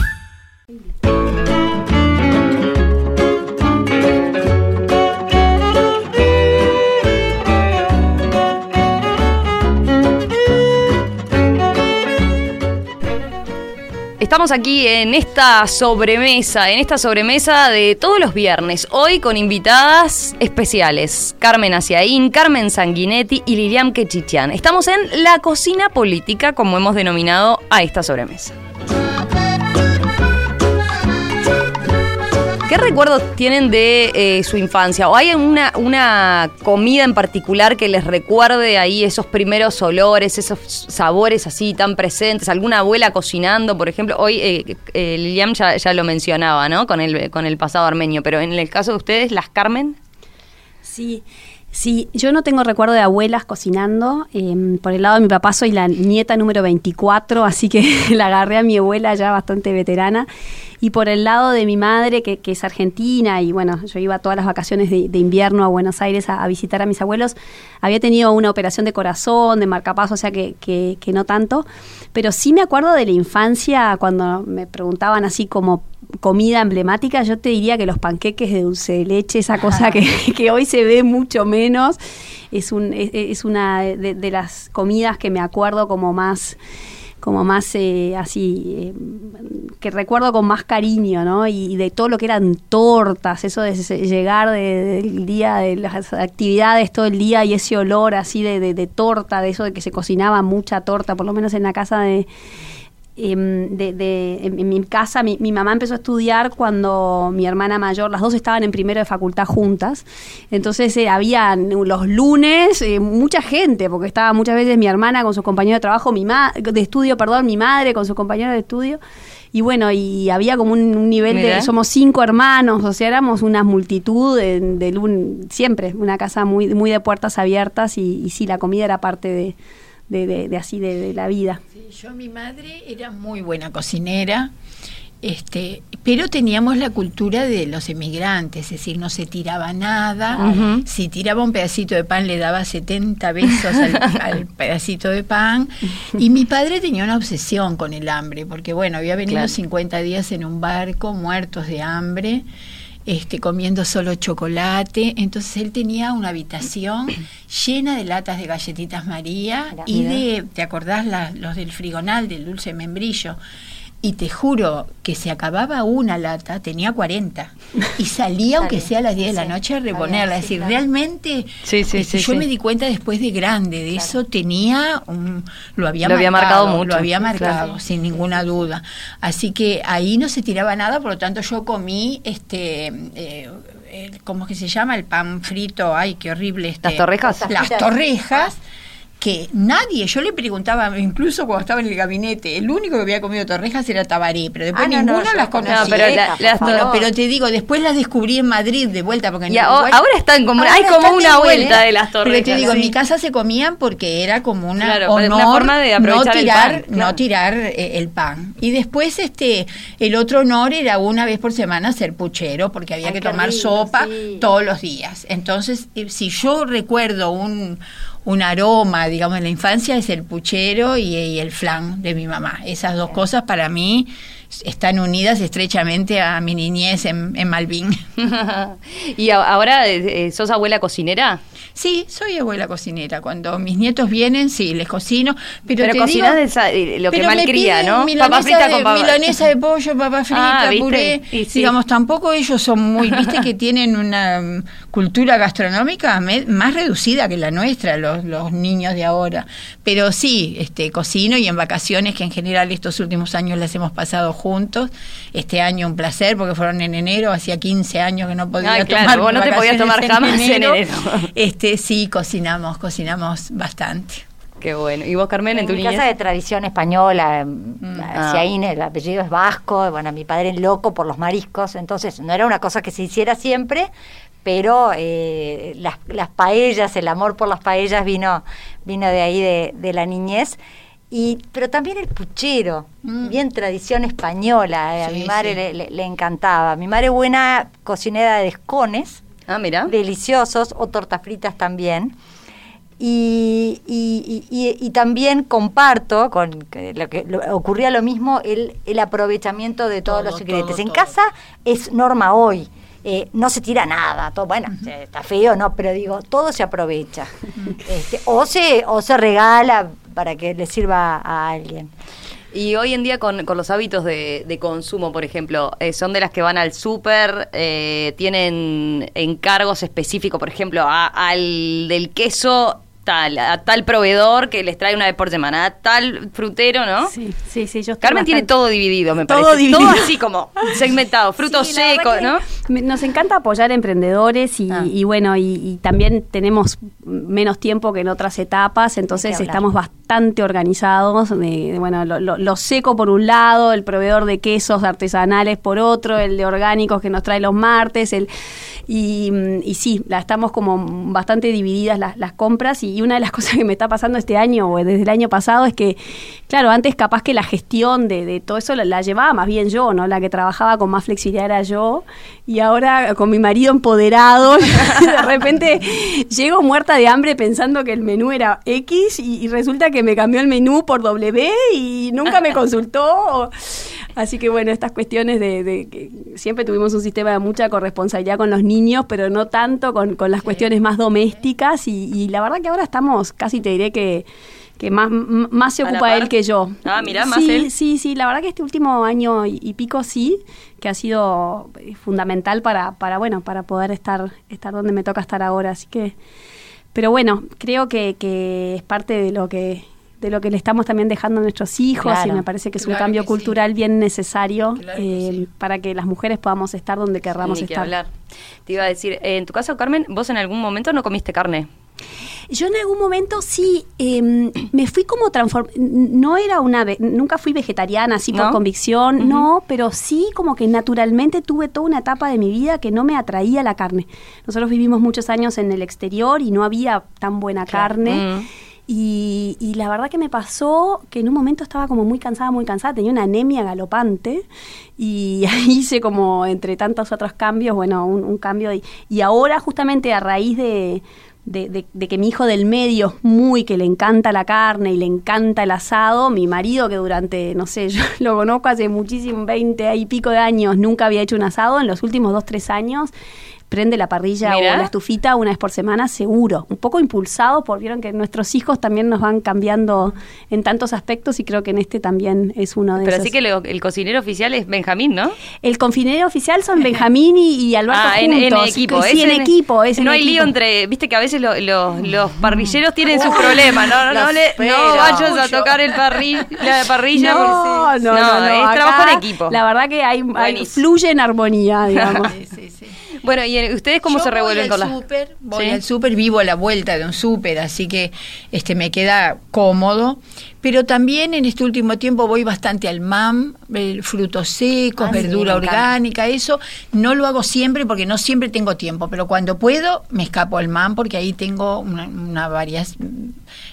Estamos aquí en esta sobremesa, en esta sobremesa de todos los viernes, hoy con invitadas especiales, Carmen Aciaín, Carmen Sanguinetti y Lilian Quechichian. Estamos en la cocina política, como hemos denominado a esta sobremesa. ¿Qué recuerdos tienen de eh, su infancia? ¿O hay una, comida en particular que les recuerde ahí esos primeros olores, esos sabores así tan presentes? ¿Alguna abuela cocinando, por ejemplo? Hoy eh, eh, Lilian ya, lo mencionaba, ¿no? Con el, con el pasado armenio, pero en el caso de ustedes, ¿las Carmen? Sí, sí, yo no tengo recuerdo de abuelas cocinando. eh, por el lado de mi papá soy la nieta número 24, así que la agarré a mi abuela ya bastante veterana. Y por el lado de mi madre, que, que es argentina, y bueno, yo iba todas las vacaciones de, de invierno a Buenos Aires a, a visitar a mis abuelos, había tenido una operación de corazón, de marcapaso, o sea que, que, que no tanto. Pero sí me acuerdo de la infancia, cuando me preguntaban así como comida emblemática, yo te diría que los panqueques de dulce de leche, esa cosa que, que hoy se ve mucho menos, es, un, es, es una de, de las comidas que me acuerdo como más como más eh, así, eh, que recuerdo con más cariño, ¿no? Y, de todo lo que eran tortas, eso de llegar de- del día, de las actividades todo el día y ese olor así de, de- de torta, de eso de que se cocinaba mucha torta, por lo menos en la casa de, em, de, de- en, en mi casa, mi, mi mamá empezó a estudiar cuando mi hermana mayor, las dos estaban en primero de facultad juntas. Entonces eh, había los lunes eh, mucha gente, porque estaba muchas veces mi hermana con sus compañeros de trabajo, mi ma de estudio, perdón, mi madre con sus compañeros de estudio. Y bueno, y había como un, un nivel Mirá. de, somos cinco hermanos, o sea, éramos una multitud de, de lun- siempre, una casa muy, muy de puertas abiertas y, y sí, la comida era parte de, de, de- de así, de, de la vida. Sí, yo, mi madre era muy buena cocinera, este, pero teníamos la cultura de los emigrantes, es decir, no se tiraba nada. Si tiraba un pedacito de pan, le daba 70 besos al, al pedacito de pan. Y mi padre tenía una obsesión con el hambre, porque bueno, había venido Claro. 50 días en un barco, muertos de hambre. Este, comiendo solo chocolate, entonces él tenía una habitación llena de latas de galletitas María Mira. y de, ¿te acordás la- los del frigonal, del dulce membrillo? Y te juro que se acababa una lata, tenía 40. Y salía, aunque sea a las 10 de la noche, a reponerla. es decir, claro. realmente Sí, sí, este, sí, yo sí. me di cuenta después de grande, de eso tenía un, lo había Lo había marcado mucho, Lo había claro. marcado, sin ninguna duda. Así que ahí no se tiraba nada, por lo tanto yo comí este eh, el- ¿cómo es que se llama? El pan frito, ay, qué horrible. Este, ¿Las torrejas? Las torrejas, que nadie, yo le preguntaba, incluso cuando estaba en el gabinete, el único que había comido torrejas era Tabaré, pero después Ah, no, no, ninguno las la conocía. No, pero la- las Bueno, pero te digo, después las descubrí en Madrid de vuelta, porque en Uruguay- ahora están como, Ahora hay como están de una vuelta de las Pero torrejas. te digo, en mi casa se comían porque era como una Claro, honor una forma de aprovechar no el tirar, pan, claro. no tirar eh, el pan. Y después este el otro honor era una vez por semana ser puchero porque había Ay, que tomar sopa sí. todos los días. Entonces, eh, si yo recuerdo un un aroma, digamos, en la infancia es el puchero y, y el flan de mi mamá. Esas dos cosas para mí están unidas estrechamente a mi niñez en, en Malvin. y ahora eh, eh, sos abuela cocinera. Sí, soy abuela cocinera. Cuando mis nietos vienen, sí, les cocino. Pero, Pero te cocinás digo- de esa- eh, lo que malcría, ¿no? Papa frita de, con papa- milanesa de pollo, frita, Ah, ¿viste? puré. Y sí. Digamos, tampoco ellos son muy, viste que tienen una mm, cultura gastronómica más reducida que la nuestra, los, los niños de ahora. Pero sí, este, cocino y en vacaciones, que en general estos últimos años las hemos pasado juntos. Este año un placer porque fueron en enero, hacía 15 años que no podía Ah, claro, tomar vos no te podías tomar jamás en enero. Este, sí, cocinamos, cocinamos bastante. Qué bueno. ¿Y vos, Carmen, en, En tu mi niñez? casa de tradición española, Ah. Ciaín, el apellido es vasco, bueno, mi padre es loco por los mariscos, entonces no era una cosa que se hiciera siempre, pero eh, las, las paellas, el amor por las paellas vino, vino de ahí de, de la niñez. Y, pero también el puchero, Mm. bien tradición española, eh, a mi madre sí. le, le- le encantaba. Mi madre buena cocinera de escones, Ah, mira. deliciosos, o tortas fritas también. Y, y- y- y- y también comparto con lo que lo- ocurría lo mismo el, el aprovechamiento de todos Todo, los ingredientes. todo, en todo. casa es norma hoy. Eh, no se tira nada, todo, bueno, se- está feo, no, pero digo, todo se aprovecha. Este, o se, o se regala para que le sirva a alguien. Y hoy en día con, con los hábitos de, de consumo, por ejemplo, eh, son de las que van al súper, eh, tienen encargos específicos, por ejemplo, a- al del queso tal, a tal proveedor que les trae una vez por semana, a tal frutero, ¿no? Sí, sí, sí. Yo estoy Carmen tiene todo dividido, me Todo parece. dividido. Todo así como segmentado, frutos Sí, secos, ¿no? Nos encanta apoyar emprendedores y, Ah. y bueno, y, y también tenemos menos tiempo que en otras etapas, entonces estamos bastante organizados. De, de, bueno, lo, lo- lo seco por un lado, el proveedor de quesos artesanales por otro, el de orgánicos que nos trae los martes, el y, y sí, la estamos como bastante divididas las, las compras y una de las cosas que me está pasando este año o desde el año pasado es que, claro, antes capaz que la gestión de, de todo eso la, la llevaba más bien yo, ¿no? La que trabajaba con más flexibilidad era yo y ahora con mi marido empoderado, de repente llego muerta de hambre pensando que el menú era X y, y resulta que me cambió el menú por W y nunca me consultó. Así que bueno, estas cuestiones de, de que siempre tuvimos un sistema de mucha corresponsabilidad con los niños, pero no tanto con, con las cuestiones más domésticas y, y la verdad que ahora estamos, casi te diré que, que más, más se ocupa él que yo. Ah, mirá, más sí, él. Sí, sí, la verdad que este último año y, y pico sí, que ha sido eh, fundamental para, para bueno, para poder estar, estar donde me toca estar ahora. Así que, pero bueno, creo que, que es parte de lo que de lo que le estamos también dejando a nuestros hijos Claro. y me parece que es un cambio sí. cultural bien necesario Claro que eh, sí. para que las mujeres podamos estar donde querramos que estar. hablar. Te iba a decir, eh, en tu caso, Carmen, vos en algún momento no comiste carne. Yo en algún momento sí em, me fui como transform no era una nunca fui vegetariana así por convicción, no, pero sí como que naturalmente tuve toda una etapa de mi vida que no me atraía la carne. Nosotros vivimos muchos años en el exterior y no había tan buena carne. Mm. Y, y la verdad que me pasó que en un momento estaba como muy cansada, muy cansada, tenía una anemia galopante y ahí hice como entre tantos otros cambios, bueno, un, un cambio y, y ahora justamente a raíz de, de, de- de que mi hijo del medio es muy, que le encanta la carne y le encanta el asado, mi marido que durante, no sé, yo lo conozco hace muchísimo, 20 y pico de años, nunca había hecho un asado, en los últimos dos, tres años prende la parrilla Mirá. o la estufita una vez por semana seguro. Un poco impulsado por vieron que nuestros hijos también nos van cambiando en tantos aspectos y creo que en este también es uno de Pero esos. así que el cocinero oficial es Benjamín, ¿no? El confinero oficial son Benjamín y, y Alberto Ah, en, en juntos. equipo. Sí, es en equipo. Es en no hay equipo. lío entre. Viste que a veces lo- lo- los parrilleros tienen sus problemas. No, no, no, le, no vayas a tocar el parri- la parrilla. No, porque- no, no, no, es trabajo en equipo. La verdad que hay, hay- fluye en armonía, digamos. Sí, sí, sí. Bueno, ¿y ustedes cómo Yo se revuelven voy con al las.? voy ¿Sí? al súper, vivo a la vuelta de un súper, así que este me queda cómodo. Pero también en este último tiempo voy bastante al MAM, frutos secos, Ah, verdura orgánica, eso. No lo hago siempre porque no siempre tengo tiempo, pero cuando puedo me escapo al MAM porque ahí tengo una, una varias,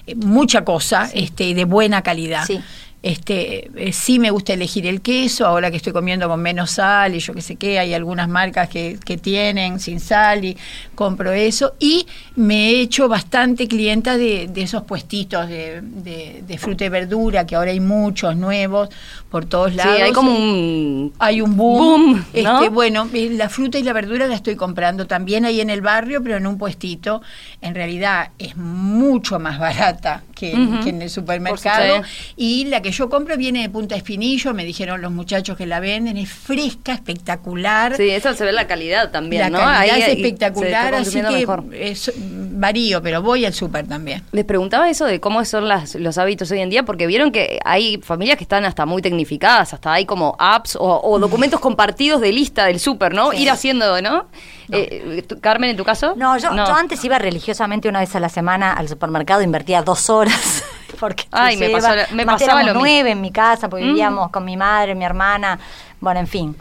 eh, mucha cosa este, de buena calidad. Sí. Este, eh, sí me gusta elegir el queso, ahora que estoy comiendo con menos sal y yo que sé qué, hay algunas marcas que, que tienen sin sal y compro eso. Y me he hecho bastante clienta de, de esos puestitos de, de- de fruta y verdura, que ahora hay muchos nuevos por todos Sí, lados. hay como un. Hay un boom. Boom, este, ¿no? Bueno, eh, la fruta y la verdura la estoy comprando también ahí en el barrio, pero en un puestito. En realidad es mucho más barata que, que en el supermercado. Y la que yo compro viene de Punta Espinillo, me dijeron los muchachos que la venden, es fresca, espectacular. Sí, eso se ve la calidad también, La ¿no? calidad Ahí- es espectacular, así consumiendo que mejor. es- varío, pero voy al súper también. Les preguntaba eso de cómo son las, los hábitos hoy en día, porque vieron que hay familias que están hasta muy tecnificadas, hasta hay como apps o, o documentos compartidos de lista del súper, ¿no? Ir haciendo, ¿no? Eh, tú- Carmen, ¿en tu caso? No yo, yo antes iba religiosamente una vez a la semana al supermercado, invertía dos horas. Porque Ay, me pasó me pasaba lo. Nueve en mi casa, porque Mm. vivíamos con mi madre, mi hermana, bueno, en fin.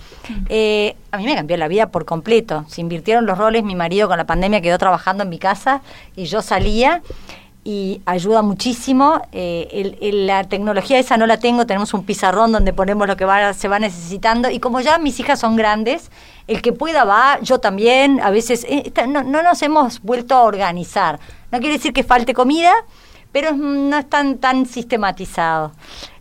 Eh, a mí me cambió la vida por completo. Se invirtieron los roles, mi marido con la pandemia quedó trabajando en mi casa y yo salía y ayuda muchísimo. Eh, el- el- la tecnología esa no la tengo, tenemos un pizarrón donde ponemos lo que va, se va necesitando y como ya mis hijas son grandes, el que pueda va, yo también, a veces eh, no nos hemos vuelto a organizar. No quiere decir que falte comida, pero no es tan, tan sistematizado.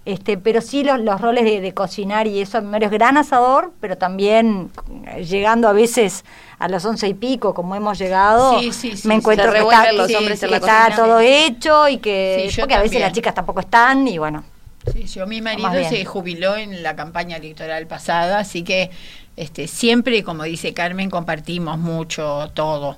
Este, pero sí los, los roles de, de cocinar y eso, primero es gran asador, pero también eh, llegando a veces a las once y pico, como hemos llegado, Sí, sí, sí, me encuentro que está, los que- hombres en que la está cocina. todo hecho y que porque a veces las chicas tampoco están y bueno, Sí, yo mi marido se jubiló en la campaña electoral pasada, así que este siempre, como dice Carmen, compartimos mucho todo.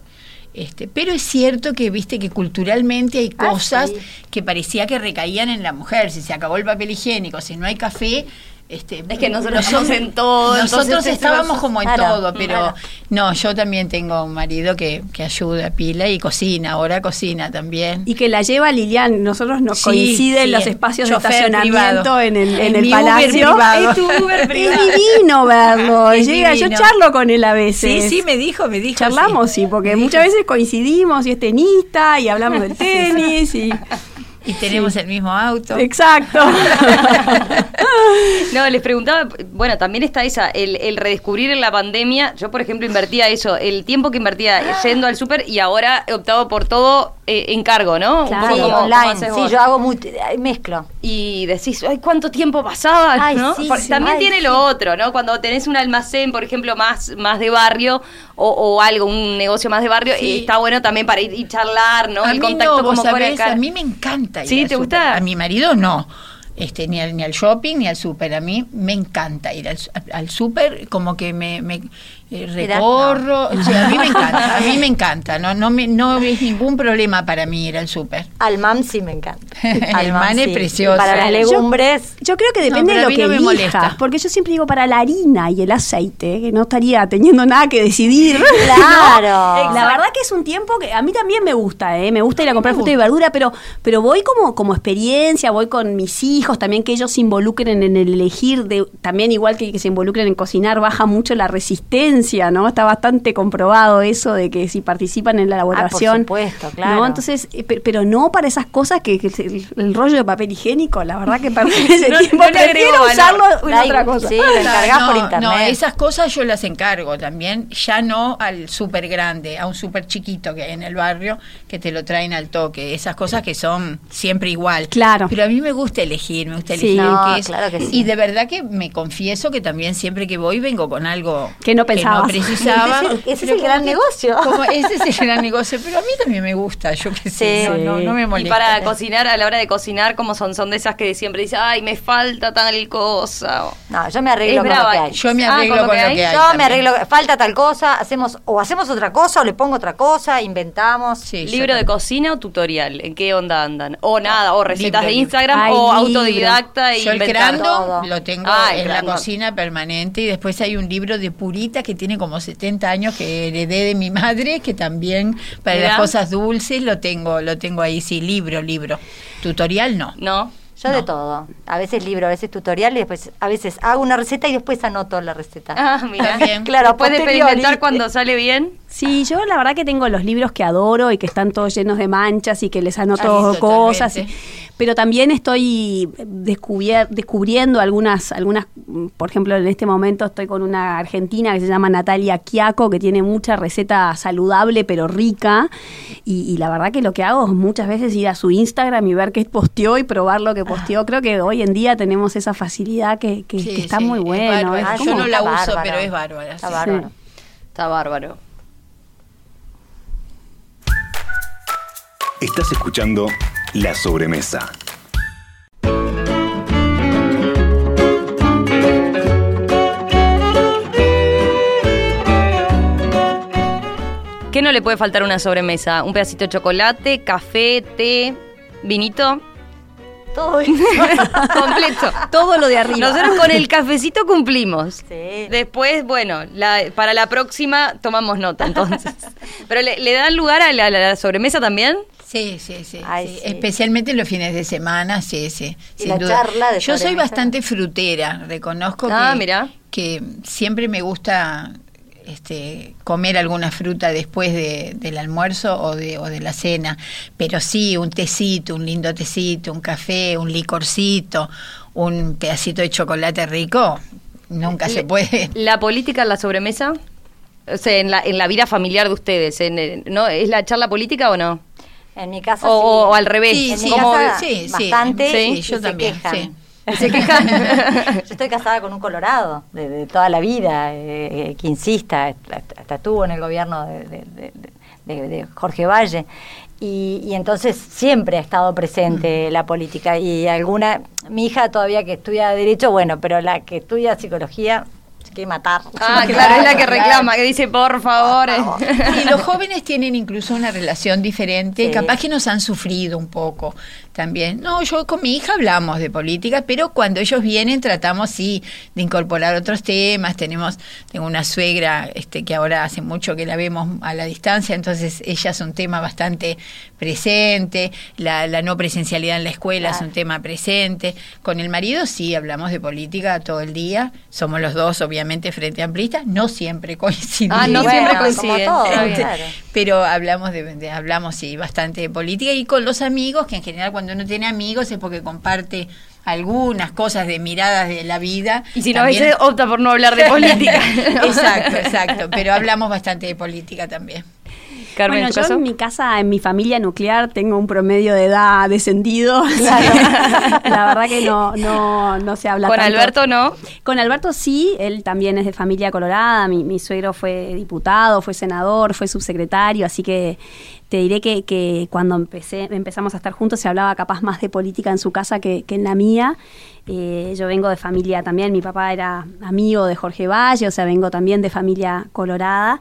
Este, pero es cierto que viste que culturalmente hay Ah, cosas sí. que parecía que recaían en la mujer. Si se acabó el papel higiénico, si no hay café, este, Es que nosotros hombres- en todo, Nosotros estábamos como en todo, pero no, yo también tengo un marido que, que ayuda, pila y cocina, ahora cocina también. Y que la lleva Lilian, nosotros nos Sí, coinciden sí, los es espacios de estacionamiento privado. en el, en Es el mi Uber palacio. privado. Es tu Uber privado. Es divino verlo. Es Llega, yo charlo con él a veces. Sí, sí, me dijo, me dijo. Charlamos, sí, porque muchas veces coincidimos y es tenista y hablamos del tenis y Y tenemos el mismo auto. exacto. No, les preguntaba, bueno, también está esa, el, el redescubrir en la pandemia. Yo, por ejemplo, invertía eso, el tiempo que invertía yendo al súper y ahora he optado por todo eh, en cargo, ¿no? Claro, Un poco sí, como- online, sí, vos. yo hago muy, mezclo. Y decís, ay, ¿cuánto tiempo pasaba? Ay, ¿no? sí, Porque sí, también ay, tiene lo otro, ¿no? Cuando tenés un almacén, por ejemplo, más, más de barrio o, o algo, un negocio más de barrio, eh, está bueno también para ir y charlar, ¿no? A el mí contacto no, vos como de sabés, a mí me encanta ir ¿Sí? ¿Te gusta? A mi marido no. Este, ni al, ni al shopping ni al súper. A mí me encanta ir al, al súper, como que me, me, eh, recorro. O sea, a mí me encanta, a mí me encanta. No, no, me, no es ningún problema para mí ir al súper. Al mam sí me encanta. Al man es sí. precioso. Para las legumbres, Yo creo que depende de lo que no me elijas, molesta. porque yo siempre digo para la harina y el aceite, que no estaría teniendo nada que decidir. Claro. ¿no? La verdad que es un tiempo que a mí también me gusta, ¿eh? me gusta ir a comprar fruta y verdura, pero, pero voy como, como experiencia, voy con mis hijos, también que ellos se involucren en el elegir, de, también igual que, que se involucren en cocinar, baja mucho la resistencia, ¿no? Está bastante comprobado eso de que si participan en la elaboración. supuesto, claro. ¿no? Entonces, eh, pe- pero no para esas cosas que, que el, el rollo de papel higiénico, la verdad que perder ese No- tiempo, no prefiero valor. usarlo en otra cosa. sí. lo encargás por internet. No, esas cosas yo las encargo también, ya no al súper grande, a un súper chiquito que hay en el barrio que te lo traen al toque. Esas cosas que son siempre igual. Claro. Pero a mí me gusta elegir, me gusta Sí. elegir No, qué es. claro que sí. Y de verdad que me confieso que también siempre que voy vengo con algo Que no pensabas. precisaba. Ese es el- ese es Pero el gran que- negocio. como ese es el gran negocio, pero a mí también me gusta, yo qué sé, Sí. no, no, no me Y molesta. para cocinar, a la hora de cocinar, como son? Son de esas que siempre dicen, ay, me falta tal cosa. No, yo me arreglo Es con brava. lo que hay. Yo me Ah, arreglo con lo con que lo que hay. Yo me arreglo, falta tal cosa, hacemos o hacemos otra cosa o le pongo otra cosa, inventamos. Sí, ¿Libro de cocina o tutorial? ¿En qué onda andan? O nada, o recetas Libro, de libro. Instagram Ay, o libro. autodidacta y Yo el todo. lo tengo Ah, en la cocina permanente y después hay un libro de Purita que tiene como 70 años que heredé de mi madre que también para las cosas dulces lo tengo lo tengo ahí sí libro libro tutorial no ¿No? Yo de todo. A veces libro, a veces tutorial y después a veces hago una receta y después anoto la receta. Ah, mira. También. Claro, posteriori. experimentar cuando sale bien. Sí, yo la verdad que tengo los libros que adoro y que están todos llenos de manchas y que les anoto Ay, cosas. y- totalmente. pero también estoy descubier- descubriendo algunas, algunas, por ejemplo, en este momento estoy con una argentina que se llama Natalia Quiaco, que tiene mucha receta saludable pero rica. Y, y la verdad que lo que hago es muchas veces ir a su Instagram y ver qué posteó y probar lo que posteó. Creo que hoy en día tenemos esa facilidad que, que- Sí, que está sí, muy es bueno. es Ah, yo no la Está uso bárbaro. pero es bárbara Está sí. bárbaro. Está bárbaro. Estás escuchando La Sobremesa. ¿Qué no le puede faltar una sobremesa? Un pedacito de chocolate, café, té, vinito. Todo eso. Completo. Todo lo de arriba. Nosotros con el cafecito cumplimos. Sí. Después, bueno, la- para la próxima tomamos nota entonces. Pero le, le dan lugar a la, la sobremesa también. Sí, sí, sí, Ay, sí. sí. Especialmente los fines de semana, sí, sí. Y sin la duda. charla de Yo soy bastante frutera, reconozco Ah, que, mira. que siempre me gusta este, comer alguna fruta después de- del almuerzo o de, o de la cena, pero sí, un tecito, un lindo tecito, un café, un licorcito, un pedacito de chocolate rico, nunca se puede. ¿La política en la sobremesa? O sea, en la, en la vida familiar de ustedes, en el- ¿no? ¿Es la charla política o no? En mi casa O, sí. o- o al revés. Sí, En mi sí, ¿Cómo- casa sí, sí. bastante Sí, y yo también, quejan. sí. ¿Se quejan? Yo estoy casada con un colorado de, de toda la vida, eh, eh, que insista, hasta, estuvo en el gobierno de, de- de- de- de Jorge Valle. Y, y entonces siempre ha estado presente la política. Y alguna, mi hija todavía que estudia Derecho, bueno, pero la que estudia Psicología se quiere matar. Ah, claro, es la que reclama, que dice, por favor. Y los jóvenes tienen incluso una relación diferente, Sí. capaz que nos han sufrido un poco también. No, yo con mi hija hablamos de política, pero cuando ellos vienen tratamos sí de incorporar otros temas. Tenemos, tengo una suegra este, que ahora hace mucho que la vemos a la distancia, entonces ella es un tema bastante presente, la, la no presencialidad en la escuela es un tema presente. Con el marido sí hablamos de política todo el día, somos los dos obviamente frente amplistas, no siempre coincidimos. Ah, no Bueno, siempre como coinciden. bien. claro. Pero hablamos de, de- hablamos sí bastante de política y con los amigos, que en general cuando uno tiene amigos es porque comparte algunas cosas de miradas de la vida. Y si no, a veces opta por no hablar de política. exacto, exacto. Pero hablamos bastante de política también. Carmen, bueno, ¿en tu yo caso? en mi casa, en mi familia nuclear, tengo un promedio de edad descendido. la verdad que no, no, no se habla Con tanto. Alberto no. Con Alberto sí, él también es de familia colorada, mi, mi suegro fue diputado, fue senador, fue subsecretario, así que te diré que, que cuando empecé, empezamos a estar juntos se hablaba capaz más de política en su casa que, que en la mía. Eh, yo vengo de familia también, mi papá era amigo de Jorge Valle, o sea, vengo también de familia colorada.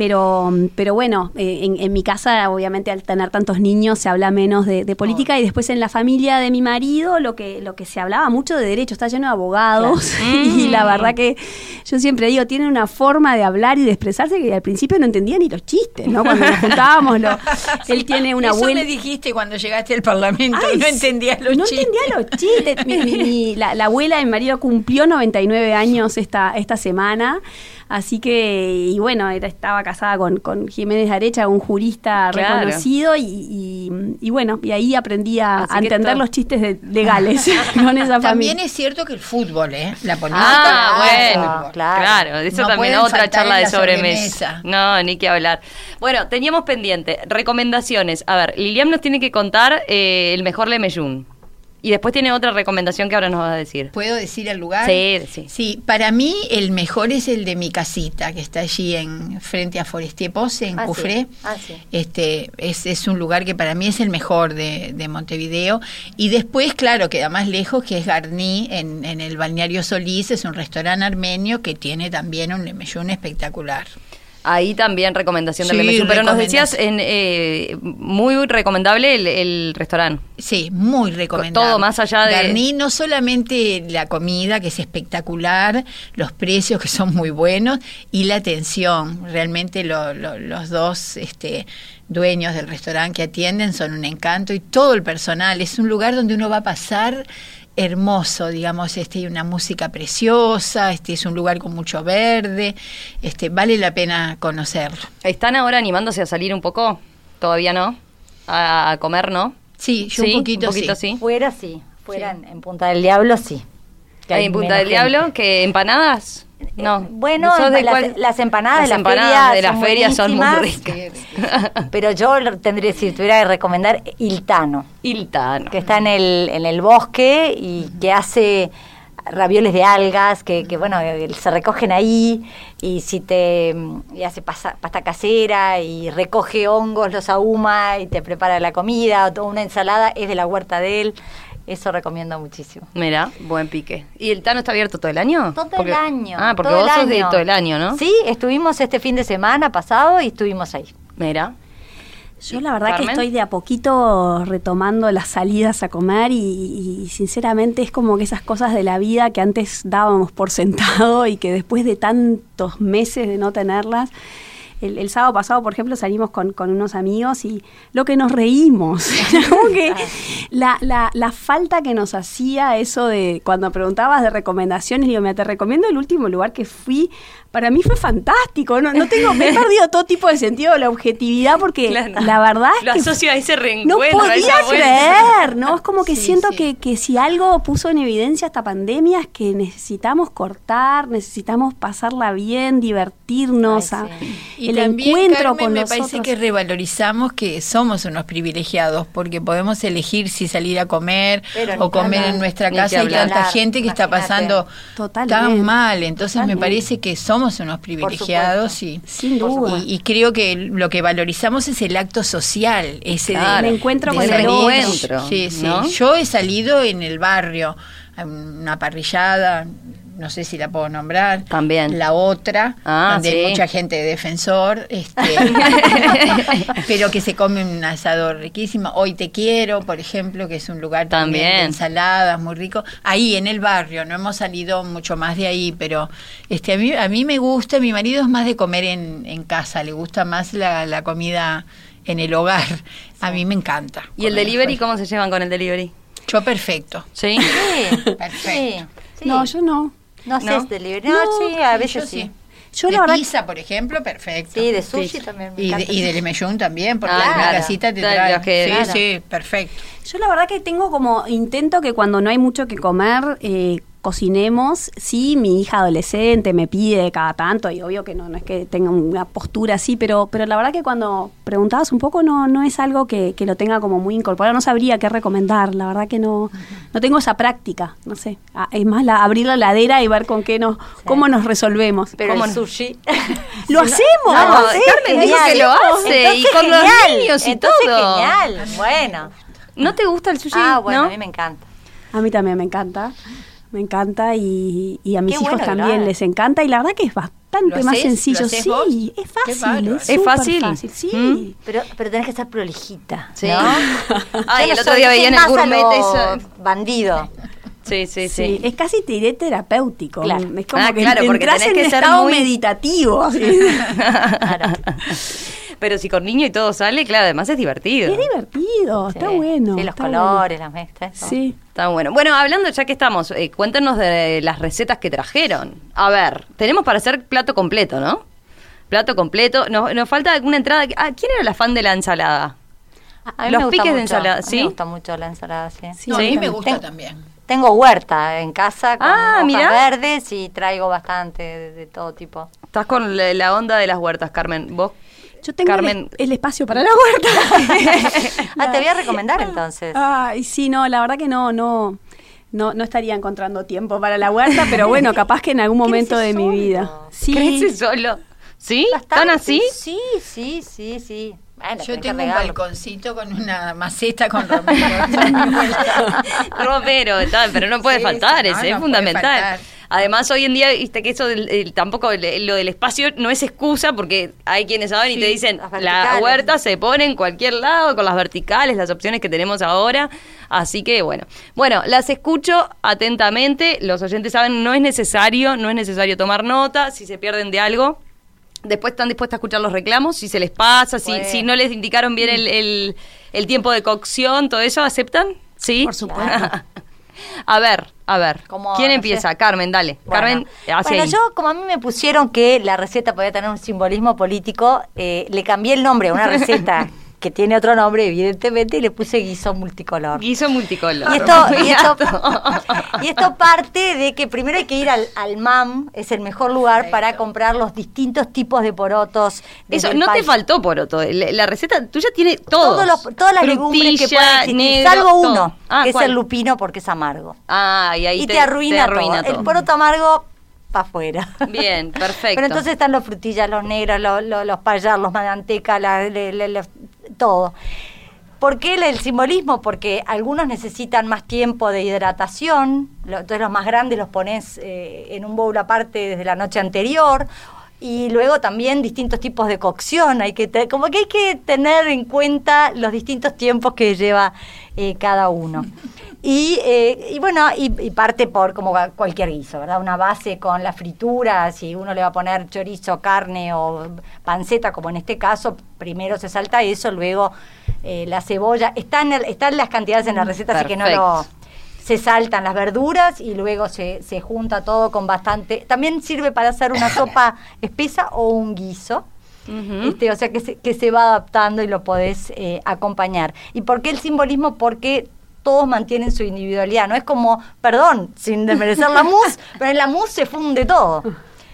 Pero, pero bueno, eh, en, en mi casa, obviamente, al tener tantos niños, se habla menos de, de política. Y después en la familia de mi marido, lo que, lo que se hablaba mucho de derecho, está lleno de abogados. y la verdad que yo siempre digo, tiene una forma de hablar y de expresarse que al principio no entendía ni los chistes, ¿no? Cuando nos juntábamos, lo- él tiene una Eso abuela. me dijiste cuando llegaste al Parlamento, Ay, no entendía los no chistes. entendía los chistes. Mi- mi- mi- la, la abuela de mi marido cumplió 99 años esta, esta semana. Así que, y bueno, era- estaba casada con, con Jiménez Arecha, un jurista Claro. reconocido, y, y- y bueno, y ahí aprendí a, entender los chistes de- legales con esa También es cierto que el fútbol, ¿eh? La política. Ah, bueno, claro. claro, eso No también pueden otra charla de sobremesa. sobremesa. No, ni que hablar. Bueno, teníamos pendiente recomendaciones. A ver, Lilian nos tiene que contar eh, el mejor Lemeyún. Y después tiene otra recomendación que ahora nos va a decir. ¿Puedo decir el lugar? Sí, sí. Sí, para mí el mejor es el de mi casita, que está allí en frente a Forestier Pose, en Ah, sí. Cufré. Ah, sí. Este, es, es un lugar que para mí es el mejor de, de Montevideo. Y después, claro, queda más lejos, que es Garní, en, en el balneario Solís, es un restaurante armenio que tiene también un lemellón espectacular. Ahí también recomendación del Sí. Pero nos decías, en, eh, muy recomendable el, el restaurante. Sí, muy recomendable. Todo más allá de- no solamente la comida, que es espectacular, los precios, que son muy buenos, y la atención. Realmente lo- lo- los dos este, dueños del restaurante que atienden son un encanto, y todo el personal. Es un lugar donde uno va a pasar hermoso, digamos, este, hay una música preciosa, este es un lugar con mucho verde, este, vale la pena conocerlo. ¿Están ahora animándose a salir un poco? ¿Todavía no? ¿A, a comer, no? Sí, yo Sí, un poquito, un poquito sí. sí. Fuera sí, fuera en, en Punta del Diablo sí. Que ¿Hay hay en Punta del gente. Diablo? ¿Que empanadas? No. Eh, Bueno, ¿Sos de las, cuál? las empanadas Las de la empanadas feria de la son feria son muy ricas. Pero yo tendría, si tuviera que recomendar, Iltano, Iltano. que está en el, en el bosque y que hace ravioles de algas que, que, bueno se recogen ahí y si te y hace pasa- pasta casera y recoge hongos los ahuma y te prepara la comida o toda una ensalada es de la huerta de él eso recomiendo muchísimo Mira, buen pique. ¿Y el Tano está abierto todo el año? todo Porque- el año Ah, porque vos sos de todo el año, ¿no? sí estuvimos este fin de semana pasado y estuvimos ahí Mira. Yo la verdad que estoy de a poquito retomando las salidas a comer y, y sinceramente es como que esas cosas de la vida que antes dábamos por sentado y que después de tantos meses de no tenerlas, el, el sábado pasado, por ejemplo, salimos con, con unos amigos y lo que nos reímos, como que la, la, la falta que nos hacía eso de cuando preguntabas de recomendaciones, digo, mira, te recomiendo el último lugar que fui, para mí fue fantástico, no, no tengo, me he perdido todo tipo de sentido de la objetividad porque Claro. la verdad es Lo que asocio a ese no reencuentro. a podía creer, ¿no? Es como que Sí, siento sí. Que, que si algo puso en evidencia esta pandemia es que necesitamos cortar, necesitamos pasarla bien, divertirnos, Ay, a- sí. Y el también, encuentro Carmen, con me nosotros. parece que revalorizamos que somos unos privilegiados porque podemos elegir si salir a comer Pero o comer hablar. en nuestra casa y tanta hablar. gente que está pasando Totalmente. tan mal. Entonces me parece que somos unos privilegiados y, Sin duda. y, y creo que lo que valorizamos es el acto social, ese Claro. de, El encuentro de con el salir. otro. Encuentro, Sí, sí. ¿no? Yo he salido en el barrio, una parrillada, no sé si la puedo nombrar. También. La otra, Ah, donde sí. hay mucha gente de defensor, este, pero que se come un asador riquísimo. Hoy te quiero, por ejemplo, que es un lugar también, También. de ensaladas muy rico. Ahí en el barrio, no hemos salido mucho más de ahí, pero este a mí a mí me gusta, mi marido es más de comer en, en casa, le gusta más la, la comida en el hogar. A mí me encanta. ¿Y el delivery? ¿Cómo se llevan con el delivery? Yo perfecto. ¿Sí? Sí, Perfecto. sí, sí. No, yo no. No sé, ¿No? es delivery. No, No, sí, a Sí, veces yo sí. Yo de la pizza, por ejemplo, perfecto. Sí, de sushi Sí. también me Y de, y también, porque en la claro. casita te Claro, trae. que- sí, claro. sí, perfecto. Yo la verdad que tengo como intento que cuando no hay mucho que comer, eh, cocinemos. Sí, mi hija adolescente me pide cada tanto, y obvio que no, no es que tenga una postura así, pero, pero la verdad que cuando preguntabas un poco no, no es algo que, que lo tenga como muy incorporado. No sabría qué recomendar, la verdad que no, no tengo esa práctica, no sé. Ah, Es más la, abrir la heladera y ver con qué nos, cómo nos resolvemos. Pero ¿Cómo el no? sushi. ¡Lo hacemos! No, sí, Carmen dijo que lo hace, y Entonces, los genial. niños y Entonces, todo. genial. Bueno. ¿No te gusta el sushi? Ah, bueno, ¿no? a mí me encanta. A mí también me encanta. Me encanta y, y a mis Qué hijos bueno también les encanta y la verdad que es bastante ¿Lo más haces? sencillo. ¿Lo haces sí, vos? es fácil. Es, ¿Es fácil? Sí. ¿Mm? Pero, pero tenés que ser prolijita. Sí. ¿no? Ay, el otro día veía en el gourmet eso. Bandido. Sí, sí, Sí, sí. es casi te diré terapéutico. Claro. Es como Ah, que claro, porque tenés en que un ser estado muy- meditativo. Claro. Pero si con niño y todo sale, claro, además es divertido. es divertido, está bueno. Sí, los colores, las mezclas. Sí. Está bueno. Bueno, hablando ya que estamos, eh, cuéntanos de las recetas que trajeron. A ver, tenemos para hacer plato completo, ¿no? Plato completo. Nos, nos falta alguna entrada. Ah, ¿Quién era la fan de la ensalada? A mí Los me gusta piques de ensalada, a mí ¿sí? Me gusta mucho la ensalada, sí. Sí, No, a mí me gusta Ten- también. Tengo huerta en casa con Ah, hojas mirá. verdes y traigo bastante de, de todo tipo. Estás con la onda de las huertas, Carmen. ¿Vos? Yo tengo Carmen. el, el espacio para la huerta. Ah, te voy a recomendar entonces. Ay, sí, no, la verdad que no, no, no, no estaría encontrando tiempo para la huerta, pero bueno, capaz que en algún momento de mi vida. Sí. ¿Crece solo? ¿Sí? Bastante. ¿Están así? Sí, sí, sí, sí. Bueno, Yo tengo un balconcito con una maceta con romero. Romero, está, pero no puede Sí, faltar, no, ese es no fundamental. faltar. Además, hoy en día, viste que eso del- el- tampoco el- lo del espacio no es excusa porque hay quienes saben y te dicen, la huerta se pone en cualquier lado con las verticales, las opciones que tenemos ahora. Así que bueno. Bueno, las escucho atentamente. Los oyentes saben, no es necesario, no es necesario tomar nota. Si se pierden de algo, Después están dispuestas a escuchar los reclamos, si se les pasa, si, si no les indicaron bien el, el- el tiempo de cocción, todo eso, ¿aceptan? Sí. Por supuesto. a ver, a ver. Como, ¿Quién no empieza? sé. Carmen, dale. Bueno. Carmen, hacia Bueno, ahí. yo, como a mí me pusieron que la receta podía tener un simbolismo político, eh, le cambié el nombre a una receta que tiene otro nombre, evidentemente, y le puse guiso multicolor. Guiso multicolor. Y esto, y, esto, y esto parte de que primero hay que ir al, al MAM, es el mejor lugar para comprar los distintos tipos de porotos. Eso, no te faltó poroto. La, la receta tuya tiene todo. Todos los- todas las legumbres que pueden existir, negro, salvo uno, Ah, que ¿cuál? es el lupino porque es amargo. Ah, y ahí y te, arruina, todo. todo. El poroto amargo, para afuera. Bien, perfecto. Pero entonces están los frutillas, los negros, los, los, los payar, los todo. ¿Por qué el, el simbolismo? Porque algunos necesitan más tiempo de hidratación, lo- entonces los más grandes los pones eh, en un bowl aparte desde la noche anterior. Y luego también distintos tipos de cocción, hay que te- como que hay que tener en cuenta los distintos tiempos que lleva eh, cada uno. Y, eh, y bueno, y, y parte por como cualquier guiso, ¿verdad? Una base con la fritura, si uno le va a poner chorizo, carne o panceta, como en este caso, primero se salta eso, luego eh, la cebolla. Están, están las cantidades en la receta, así que no lo se saltan las verduras y luego se, se junta todo con bastante. También sirve para hacer una sopa espesa o un guiso. Este, o sea que se, que se va adaptando y lo podés eh, acompañar. ¿Y por qué el simbolismo? Porque todos mantienen su individualidad. No es como, perdón, sin desmerecer la mousse, pero en la mousse se funde todo.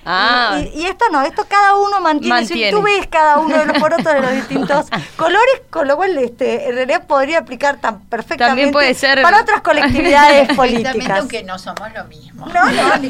Ah. Y, y esto no, esto cada uno mantiene, Mantiene. tú ves cada uno de los porotos de los distintos colores, con lo cual este, en realidad podría aplicar tan perfectamente También puede ser- para otras colectividades políticas. aunque no somos lo mismo. No, no, ni.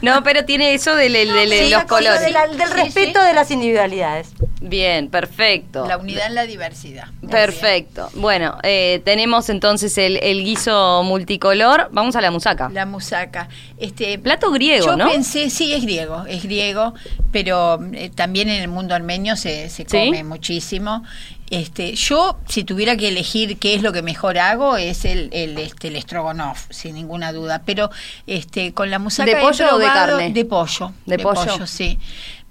No, pero tiene eso de, de- de- de Sí, los colores. de la- del Sí, respeto sí. de las individualidades. Bien, perfecto. La unidad en la diversidad. Perfecto. Bueno, eh, tenemos entonces el, el guiso multicolor. Vamos a la musaca. La musaca. Este, Plato griego, yo ¿no? pensé, sí, es griego, es griego, pero eh, también en el mundo armenio se, se ¿Sí? come muchísimo. Este, yo, si tuviera que elegir qué es lo que mejor hago, es el, el, este, el estrogonoff, sin ninguna duda. Pero este, con la musaca ¿De pollo o de carne? De pollo. ¿De pollo? sí.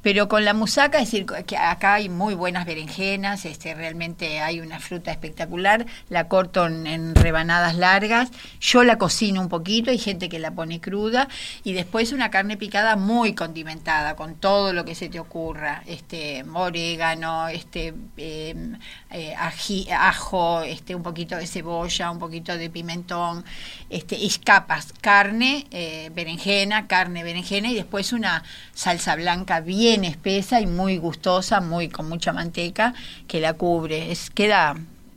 Pero con la musaca, es decir, que acá hay muy buenas berenjenas, este, realmente hay una fruta espectacular, la corto en, rebanadas largas, yo la cocino un poquito, hay gente que la pone cruda, y después una carne picada muy condimentada, con todo lo que se te ocurra, este, orégano, este, eh, eh, ají- ajo, este, un poquito de cebolla, un poquito de pimentón, este, y capas, carne, eh, berenjena, carne, berenjena, y después una salsa blanca bien espesa y muy gustosa, muy con mucha manteca, que la cubre. Es, queda,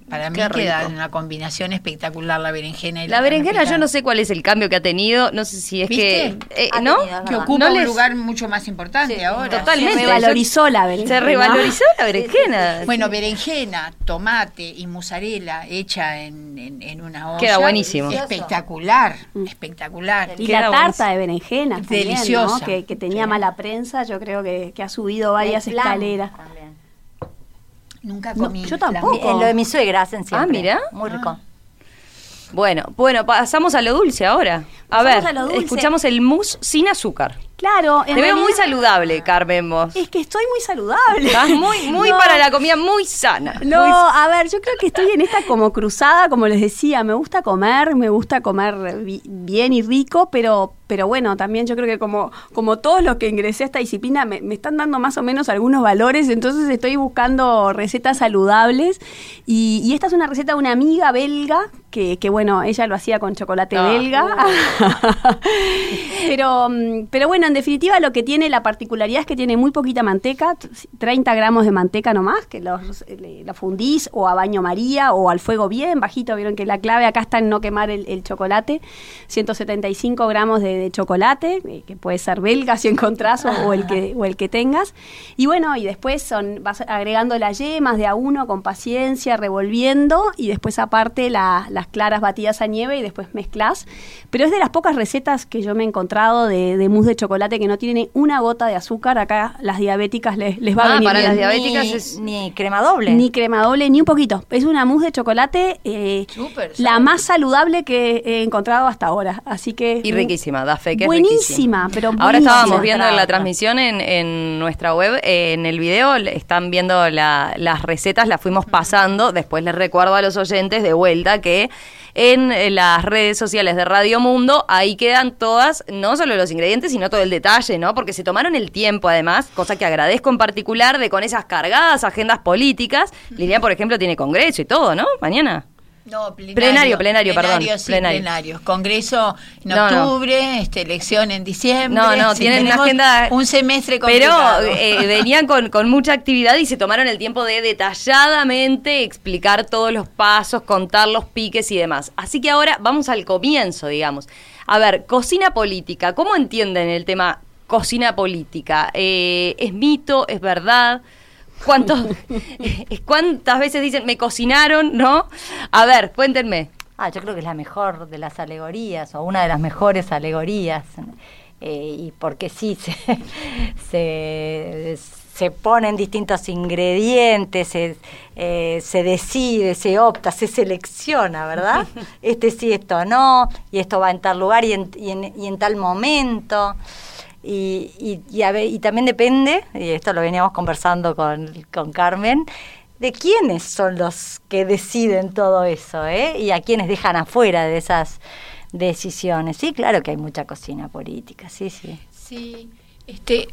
para mí queda una combinación espectacular la berenjena y la, La berenjena, yo no sé cuál es el cambio que ha tenido. No sé si es ¿Viste? que. eh, ¿No? tenido, que ocupa No un les- lugar mucho más importante Sí, ahora. totalmente. Se revalorizó la berenjena. Se revalorizó la berenjena. Bueno, berenjena, tomate y mozzarella hecha en, en- en una olla. Queda buenísimo. Espectacular, espectacular. Y Queda la buenísimo. tarta de berenjena también, Deliciosa. ¿no? que, que tenía Sí. mala prensa, yo creo que, que ha subido varias escaleras. también. Nunca No, comí. yo flan. tampoco. En lo de mi suegra hacen siempre. Ah, mira. Muy rico. Bueno, bueno, pasamos a lo dulce ahora. A Pasamos ver, a lo dulce. escuchamos el mousse sin azúcar. Claro, en Te veo muy saludable, Carmen, vos. Es que estoy muy saludable. Estás muy, muy No. para la comida, muy sana. No, Muy- a ver, yo creo que estoy en esta como cruzada, como les decía, me gusta comer, me gusta comer bi- bien y rico, pero, pero bueno, también yo creo que como, como todos los que ingresé a esta disciplina me, me están dando más o menos algunos valores, entonces estoy buscando recetas saludables y, y esta es una receta de una amiga belga, que, que bueno, ella lo hacía con chocolate Ah. belga, pero, mm, pero bueno, en definitiva lo que tiene, la particularidad es que tiene muy poquita manteca, t- 30 gramos de manteca nomás, que los, la fundís o a baño María o al fuego bien bajito, vieron que la clave acá está en no quemar el, chocolate, 175 gramos de, chocolate, eh, que puede ser belga si encontrás o, el que, o el que tengas, y bueno, y después son, vas agregando las yemas de a uno con paciencia, revolviendo, y después aparte la- las claras batidas a nieve y después mezclas, pero es de las pocas recetas que yo me he encontrado de, de mousse de chocolate que no tiene una gota de azúcar, acá las diabéticas les, les va Ah, a venir para bien. las diabéticas ni, es- ni crema doble. Ni crema doble, ni un poquito. Es una mousse de chocolate eh, Súper la más saludable que he encontrado hasta ahora. Así que. Y riquísima, da fe que es Buenísima, riquísima. pero Ahora buenísima. estábamos viendo en la transmisión en, en nuestra web, eh, en el video, le- están viendo la- las recetas, las fuimos pasando. Después les recuerdo a los oyentes de vuelta que en eh, las redes sociales de Radio Mundo, ahí quedan todas, no solo los ingredientes, sino todo el detalle, ¿no? Porque se tomaron el tiempo, además, cosa que agradezco en particular, de con esas cargadas agendas políticas. Lilian, por ejemplo, tiene congreso y todo, ¿no? Mañana. No, plenario. Plenario, plenario, perdón, sí, plenario. plenario. Congreso en No, no. octubre, este, elección en diciembre. No, no, tienen una agenda. Un semestre Pero complicado. eh, venían con, con mucha actividad y se tomaron el tiempo de detalladamente explicar todos los pasos, contar los piques y demás. Así que ahora vamos al comienzo, digamos. A ver, cocina política. ¿Cómo entienden el tema cocina política? Eh, ¿Es mito? ¿Es verdad? ¿Cuántos, ¿Cuántas veces dicen me cocinaron? ¿No? A ver, cuéntenme. Ah, yo creo que es la mejor de las alegorías, o una de las mejores alegorías. eh, y porque sí se, se, se ponen distintos ingredientes, se, eh, se decide, se opta, se selecciona, ¿verdad? Este sí, esto no, y esto va en tal lugar y en, y en, y en tal momento. Y, y, y, a y también depende, y esto lo veníamos conversando con, con Carmen, de quiénes son los que deciden todo eso, ¿eh? Y a quienes dejan afuera de esas decisiones. Sí, claro que hay mucha cocina política, sí, sí. Sí, este,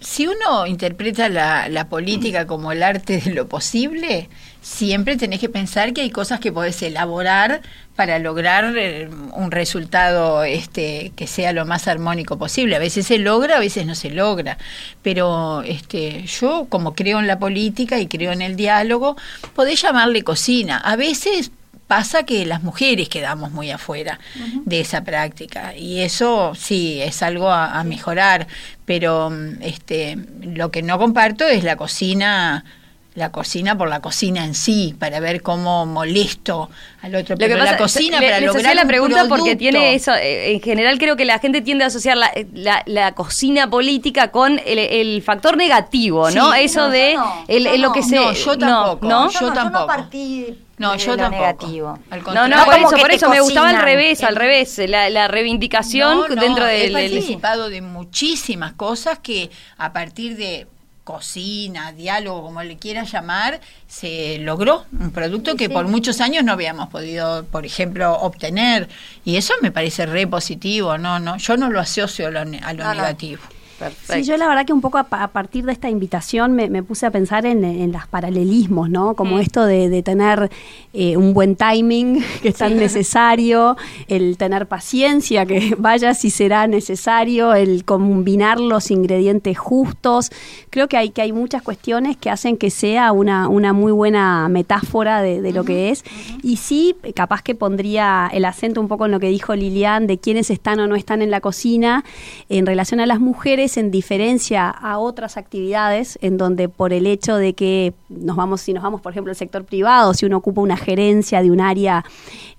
si uno interpreta la, la, política como el arte de lo posible, siempre tenés que pensar que hay cosas que podés elaborar para lograr eh, un resultado este, que sea lo más armónico posible. A veces se logra, a veces no se logra. Pero este, yo, como creo en la política y creo en el diálogo, podés llamarle cocina. A veces pasa que las mujeres quedamos muy afuera uh -huh. de esa práctica y eso sí es algo a, a, mejorar pero este lo que no comparto es la cocina la cocina por la cocina en sí para ver cómo molesto al otro pero pasa, la cocina le, para les lograr la pregunta un porque tiene eso eh, en general creo que la gente tiende a asociar la, la, la cocina política con el, el factor negativo no sí, eso no, de no, el, no, lo que se no, yo tampoco no, yo, yo tampoco yo no partí no, yo tampoco. negativo. No, no, por eso, por eso me gustaba al revés, el, al revés, la, la reivindicación no, no, dentro del... He participado de muchísimas cosas que a partir de cocina, diálogo, como le quieras llamar, se logró un producto que por muchos años no habíamos podido, por ejemplo, obtener. Y eso me parece re positivo, no, no, yo no lo asocio a lo, a lo no, negativo. No. Perfecto. Sí, yo la verdad que un poco a, a partir de esta invitación me, me puse a pensar en, en, los paralelismos, ¿no? Como mm. esto de, de tener eh, un buen timing, que es tan sí. necesario, el tener paciencia, que vaya si será necesario, el combinar los ingredientes justos. Creo que hay, que hay muchas cuestiones que hacen que sea una, una muy buena metáfora de, de uh -huh, lo que es. Uh -huh. Y sí, capaz que pondría el acento un poco en lo que dijo Lilian, de quiénes están o no están en la cocina en relación a las mujeres en diferencia a otras actividades en donde por el hecho de que nos vamos, si nos vamos por ejemplo al sector privado, si uno ocupa una gerencia de un área,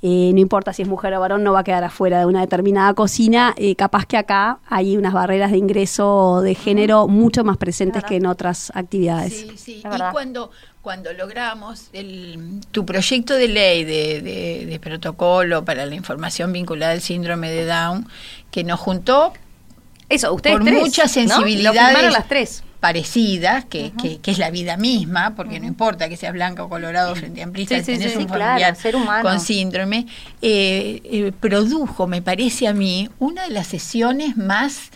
eh, no importa si es mujer o varón, no va a quedar afuera de una determinada cocina, eh, capaz que acá hay unas barreras de ingreso de género mucho más presentes que en otras actividades. Sí, sí. Y cuando cuando logramos el, tu proyecto de ley de, de, de, protocolo para la información vinculada al síndrome de Down, que nos juntó eso, ustedes por tres, muchas sensibilidades ¿no? las tres. parecidas, que, uh -huh. que, que, es la vida misma, porque uh -huh. no importa que seas blanca o colorado frente a amplista, sí, sí, tenés sí, un familiar claro, con síndrome, eh, eh, produjo, me parece a mí, una de las sesiones más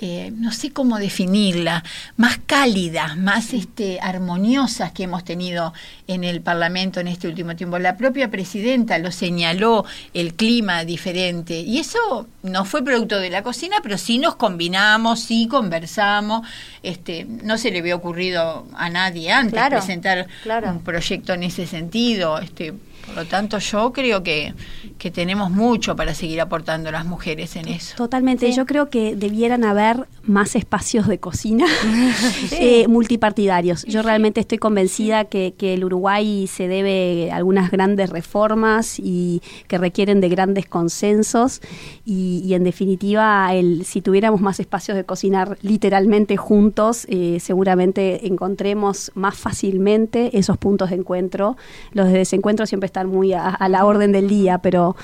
eh, no sé cómo definirla, más cálidas, más este, armoniosas que hemos tenido en el Parlamento en este último tiempo. La propia presidenta lo señaló, el clima diferente, y eso no fue producto de la cocina, pero sí nos combinamos, sí conversamos, este, no se le había ocurrido a nadie antes claro, presentar claro. un proyecto en ese sentido. Este, por lo tanto, yo creo que, que tenemos mucho para seguir aportando las mujeres en eso. Totalmente. Sí. Yo creo que debieran haber más espacios de cocina sí. eh, multipartidarios. Yo realmente estoy convencida que, que, el Uruguay se debe a algunas grandes reformas y que requieren de grandes consensos. Y, y en definitiva, el, si tuviéramos más espacios de cocinar literalmente juntos, eh, seguramente encontremos más fácilmente esos puntos de encuentro. Los de desencuentro siempre están muy a, a la orden del día, pero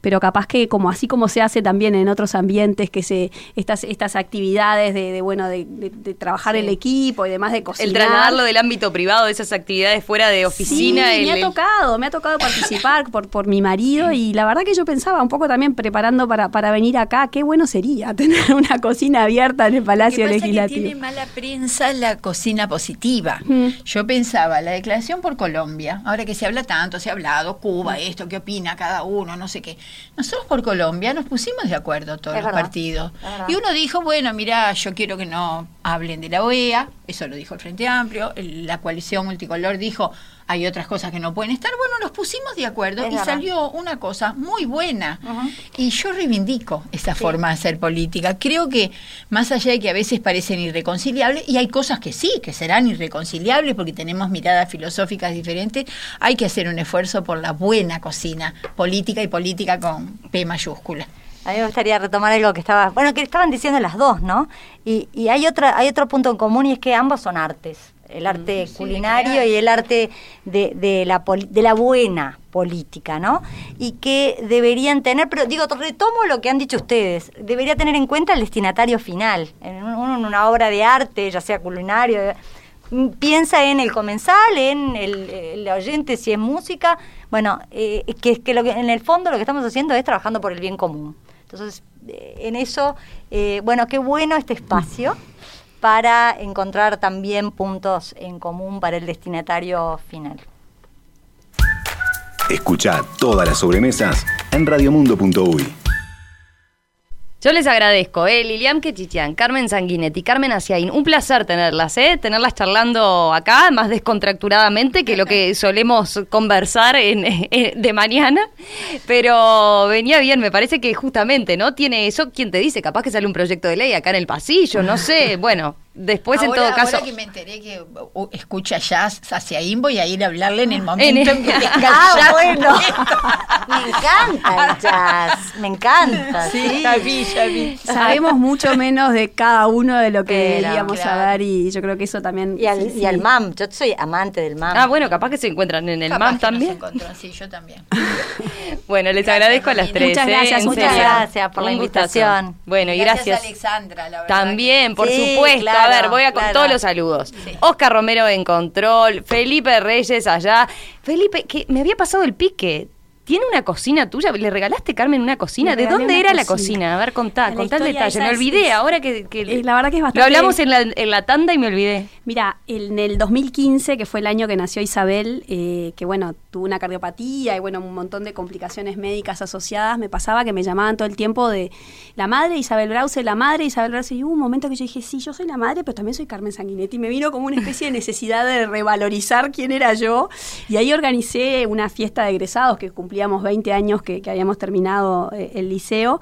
pero capaz que como así como se hace también en otros ambientes que se estas estas actividades de, de bueno de, de, de trabajar sí. el equipo y demás de cocinar el trasladarlo del ámbito privado de esas actividades fuera de oficina sí, el, me ha tocado me ha tocado participar por por mi marido y la verdad que yo pensaba un poco también preparando para para venir acá qué bueno sería tener una cocina abierta en el Palacio pasa Legislativo que tiene mala prensa la cocina positiva mm. yo pensaba la declaración por Colombia ahora que se habla tanto se ha hablado Cuba esto qué opina cada uno no sé qué nosotros por Colombia nos pusimos de acuerdo todos es los verdad, partidos. Y uno dijo, bueno, mira, yo quiero que no hablen de la OEA, eso lo dijo el Frente Amplio, la coalición multicolor dijo, hay otras cosas que no pueden estar. Bueno, nos pusimos de acuerdo es y verdad. salió una cosa muy buena. Uh -huh. Y yo reivindico esa sí. forma de hacer política. Creo que más allá de que a veces parecen irreconciliables, y hay cosas que sí, que serán irreconciliables porque tenemos miradas filosóficas diferentes, hay que hacer un esfuerzo por la buena cocina política y política con P mayúscula. A mí me gustaría retomar algo que estaba, bueno, que estaban diciendo las dos, ¿no? Y, y hay otra, hay otro punto en común y es que ambos son artes, el arte culinario y el arte de, de la de la buena política, ¿no? Y que deberían tener, pero digo, retomo lo que han dicho ustedes, debería tener en cuenta el destinatario final, en un- en una obra de arte, ya sea culinario, mm, piensa en el comensal, en el, el oyente, si es música, bueno, eh, que, que, lo que en el fondo lo que estamos haciendo es trabajando por el bien común. Entonces, eh, en eso, eh, bueno, qué bueno este espacio para encontrar también puntos en común para el destinatario final. Escucha todas las sobremesas en radiomundo.uy. Yo les agradezco, eh, Lilian Quechichian, Carmen Sanguinetti, Carmen Asiaín. Un placer tenerlas, eh, tenerlas charlando acá, más descontracturadamente que lo que solemos conversar en, eh, de mañana. Pero venía bien, me parece que justamente, ¿no? Tiene eso, ¿quién te dice? Capaz que sale un proyecto de ley acá en el pasillo, no sé. Bueno, después en todo caso. Ahora que me enteré que uh, escucha jazz hacia ahí, voy a ir a hablarle en el momento el- en que tenga Ah, bueno. Me encanta el jazz, me encanta. Sí, Sí, ya vi, ya vi. Sabemos mucho menos de cada uno de lo que Pero, deberíamos claro. saber y yo creo que eso también... Y al, sí, y al. MAM, yo soy amante del MAM. Ah, bueno, capaz que se encuentran en el Capaz MAM que nos también. encontró, sí, yo también. Bueno, les Gracias, agradezco a las tres. Muchas eh, gracias, en muchas gracias por la gustazo. invitación. Bueno, y gracias. Alexandra, la verdad. También, por Sí, supuesto. claro, a ver, voy a con claro. todos los saludos. Sí. Oscar Romero en control, Felipe Reyes allá. Felipe, que me había pasado el pique. ¿Tiene una cocina tuya? ¿Le regalaste, Carmen, una cocina? ¿De dónde era la cocina. A ver, contá, La contá el detalle. Me olvidé es- ahora que, que- eh, la verdad que es Lo bastante- hablamos en la, en la tanda y me olvidé. Mira, en el 2015, que fue el año que nació Isabel, eh, que bueno, tuvo una cardiopatía y bueno, un montón de complicaciones médicas asociadas, me pasaba que me llamaban todo el tiempo de la madre Isabel Brause, la madre Isabel Brause, y hubo un momento que yo dije, sí, yo soy la madre, pero también soy Carmen Sanguinetti, y me vino como una especie de necesidad de revalorizar quién era yo, y ahí organicé una fiesta de egresados, que cumplíamos 20 años que, que habíamos terminado eh, el liceo,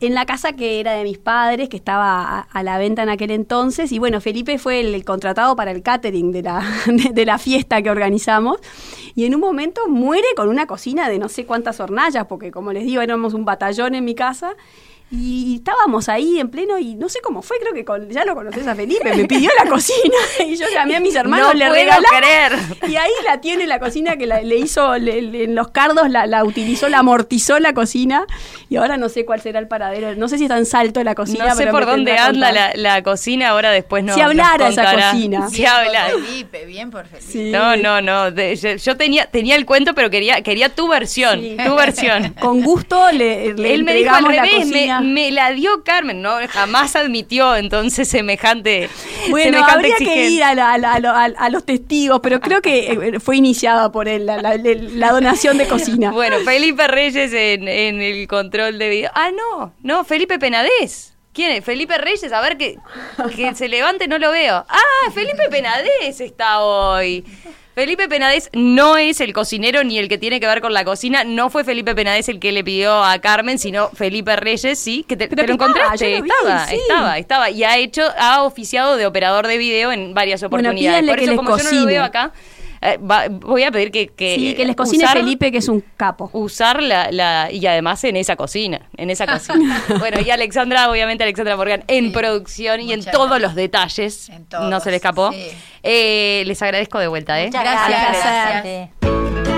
en la casa que era de mis padres, que estaba a, la venta en aquel entonces. Y bueno, Felipe fue el, contratado para el catering de la, de la fiesta que organizamos. Y en un momento muere con una cocina de no sé cuántas hornallas, porque como les digo, éramos un batallón en mi casa. Y estábamos ahí en pleno y no sé cómo fue, creo que con- ya lo conoces a Felipe, me pidió la cocina y yo llamé a mis hermanos, No le creer. Y ahí la tiene la cocina que la- le hizo le- le- en los cardos, la, la utilizó, la amortizó la cocina y ahora no sé cuál será el paradero. No sé si está en salto la cocina. No sé pero por dónde anda la, la cocina, ahora después no. Si hablara esa cocina. Si habla. Bien por Felipe, bien por Felipe. Sí. No, no, no. de- yo, yo tenía, tenía el cuento, pero quería, quería tu versión. Sí. Tu versión. Con gusto le, le Él me dijo al revés, me, me la dio Carmen, no, jamás admitió entonces semejante. Bueno, semejante habría que ir a, la- a la- a lo- a- a los testigos, pero creo que eh, fue iniciada por él la, la- la donación de cocina. Bueno, Felipe Reyes en, en el control de video. Ah, no, no, Felipe Penadez. ¿Quién es? Felipe Reyes, a ver que, que se levante, no lo veo. Ah, Felipe Penadez está hoy. Felipe Penadez no es el cocinero ni el que tiene que ver con la cocina. No fue Felipe Penadez el que le pidió a Carmen, sino Felipe Reyes, sí, que te, lo encontraste. vi, estaba, sí. estaba, estaba. Y ha hecho, ha oficiado de operador de video en varias Bueno, oportunidades. pídanle Por eso, como yo no lo veo acá, eh, va- voy a pedir que, que sí, que les cocine usar- Felipe, que es un capo. usar la, la y además en esa cocina, en esa cocina. bueno, y Alexandra, obviamente Alexandra Morgan en Sí, producción y en todos los detalles. En todos, no se le escapó. sí. Eh, les agradezco de vuelta, ¿eh? Muchas Gracias, gracias. gracias. Gracias.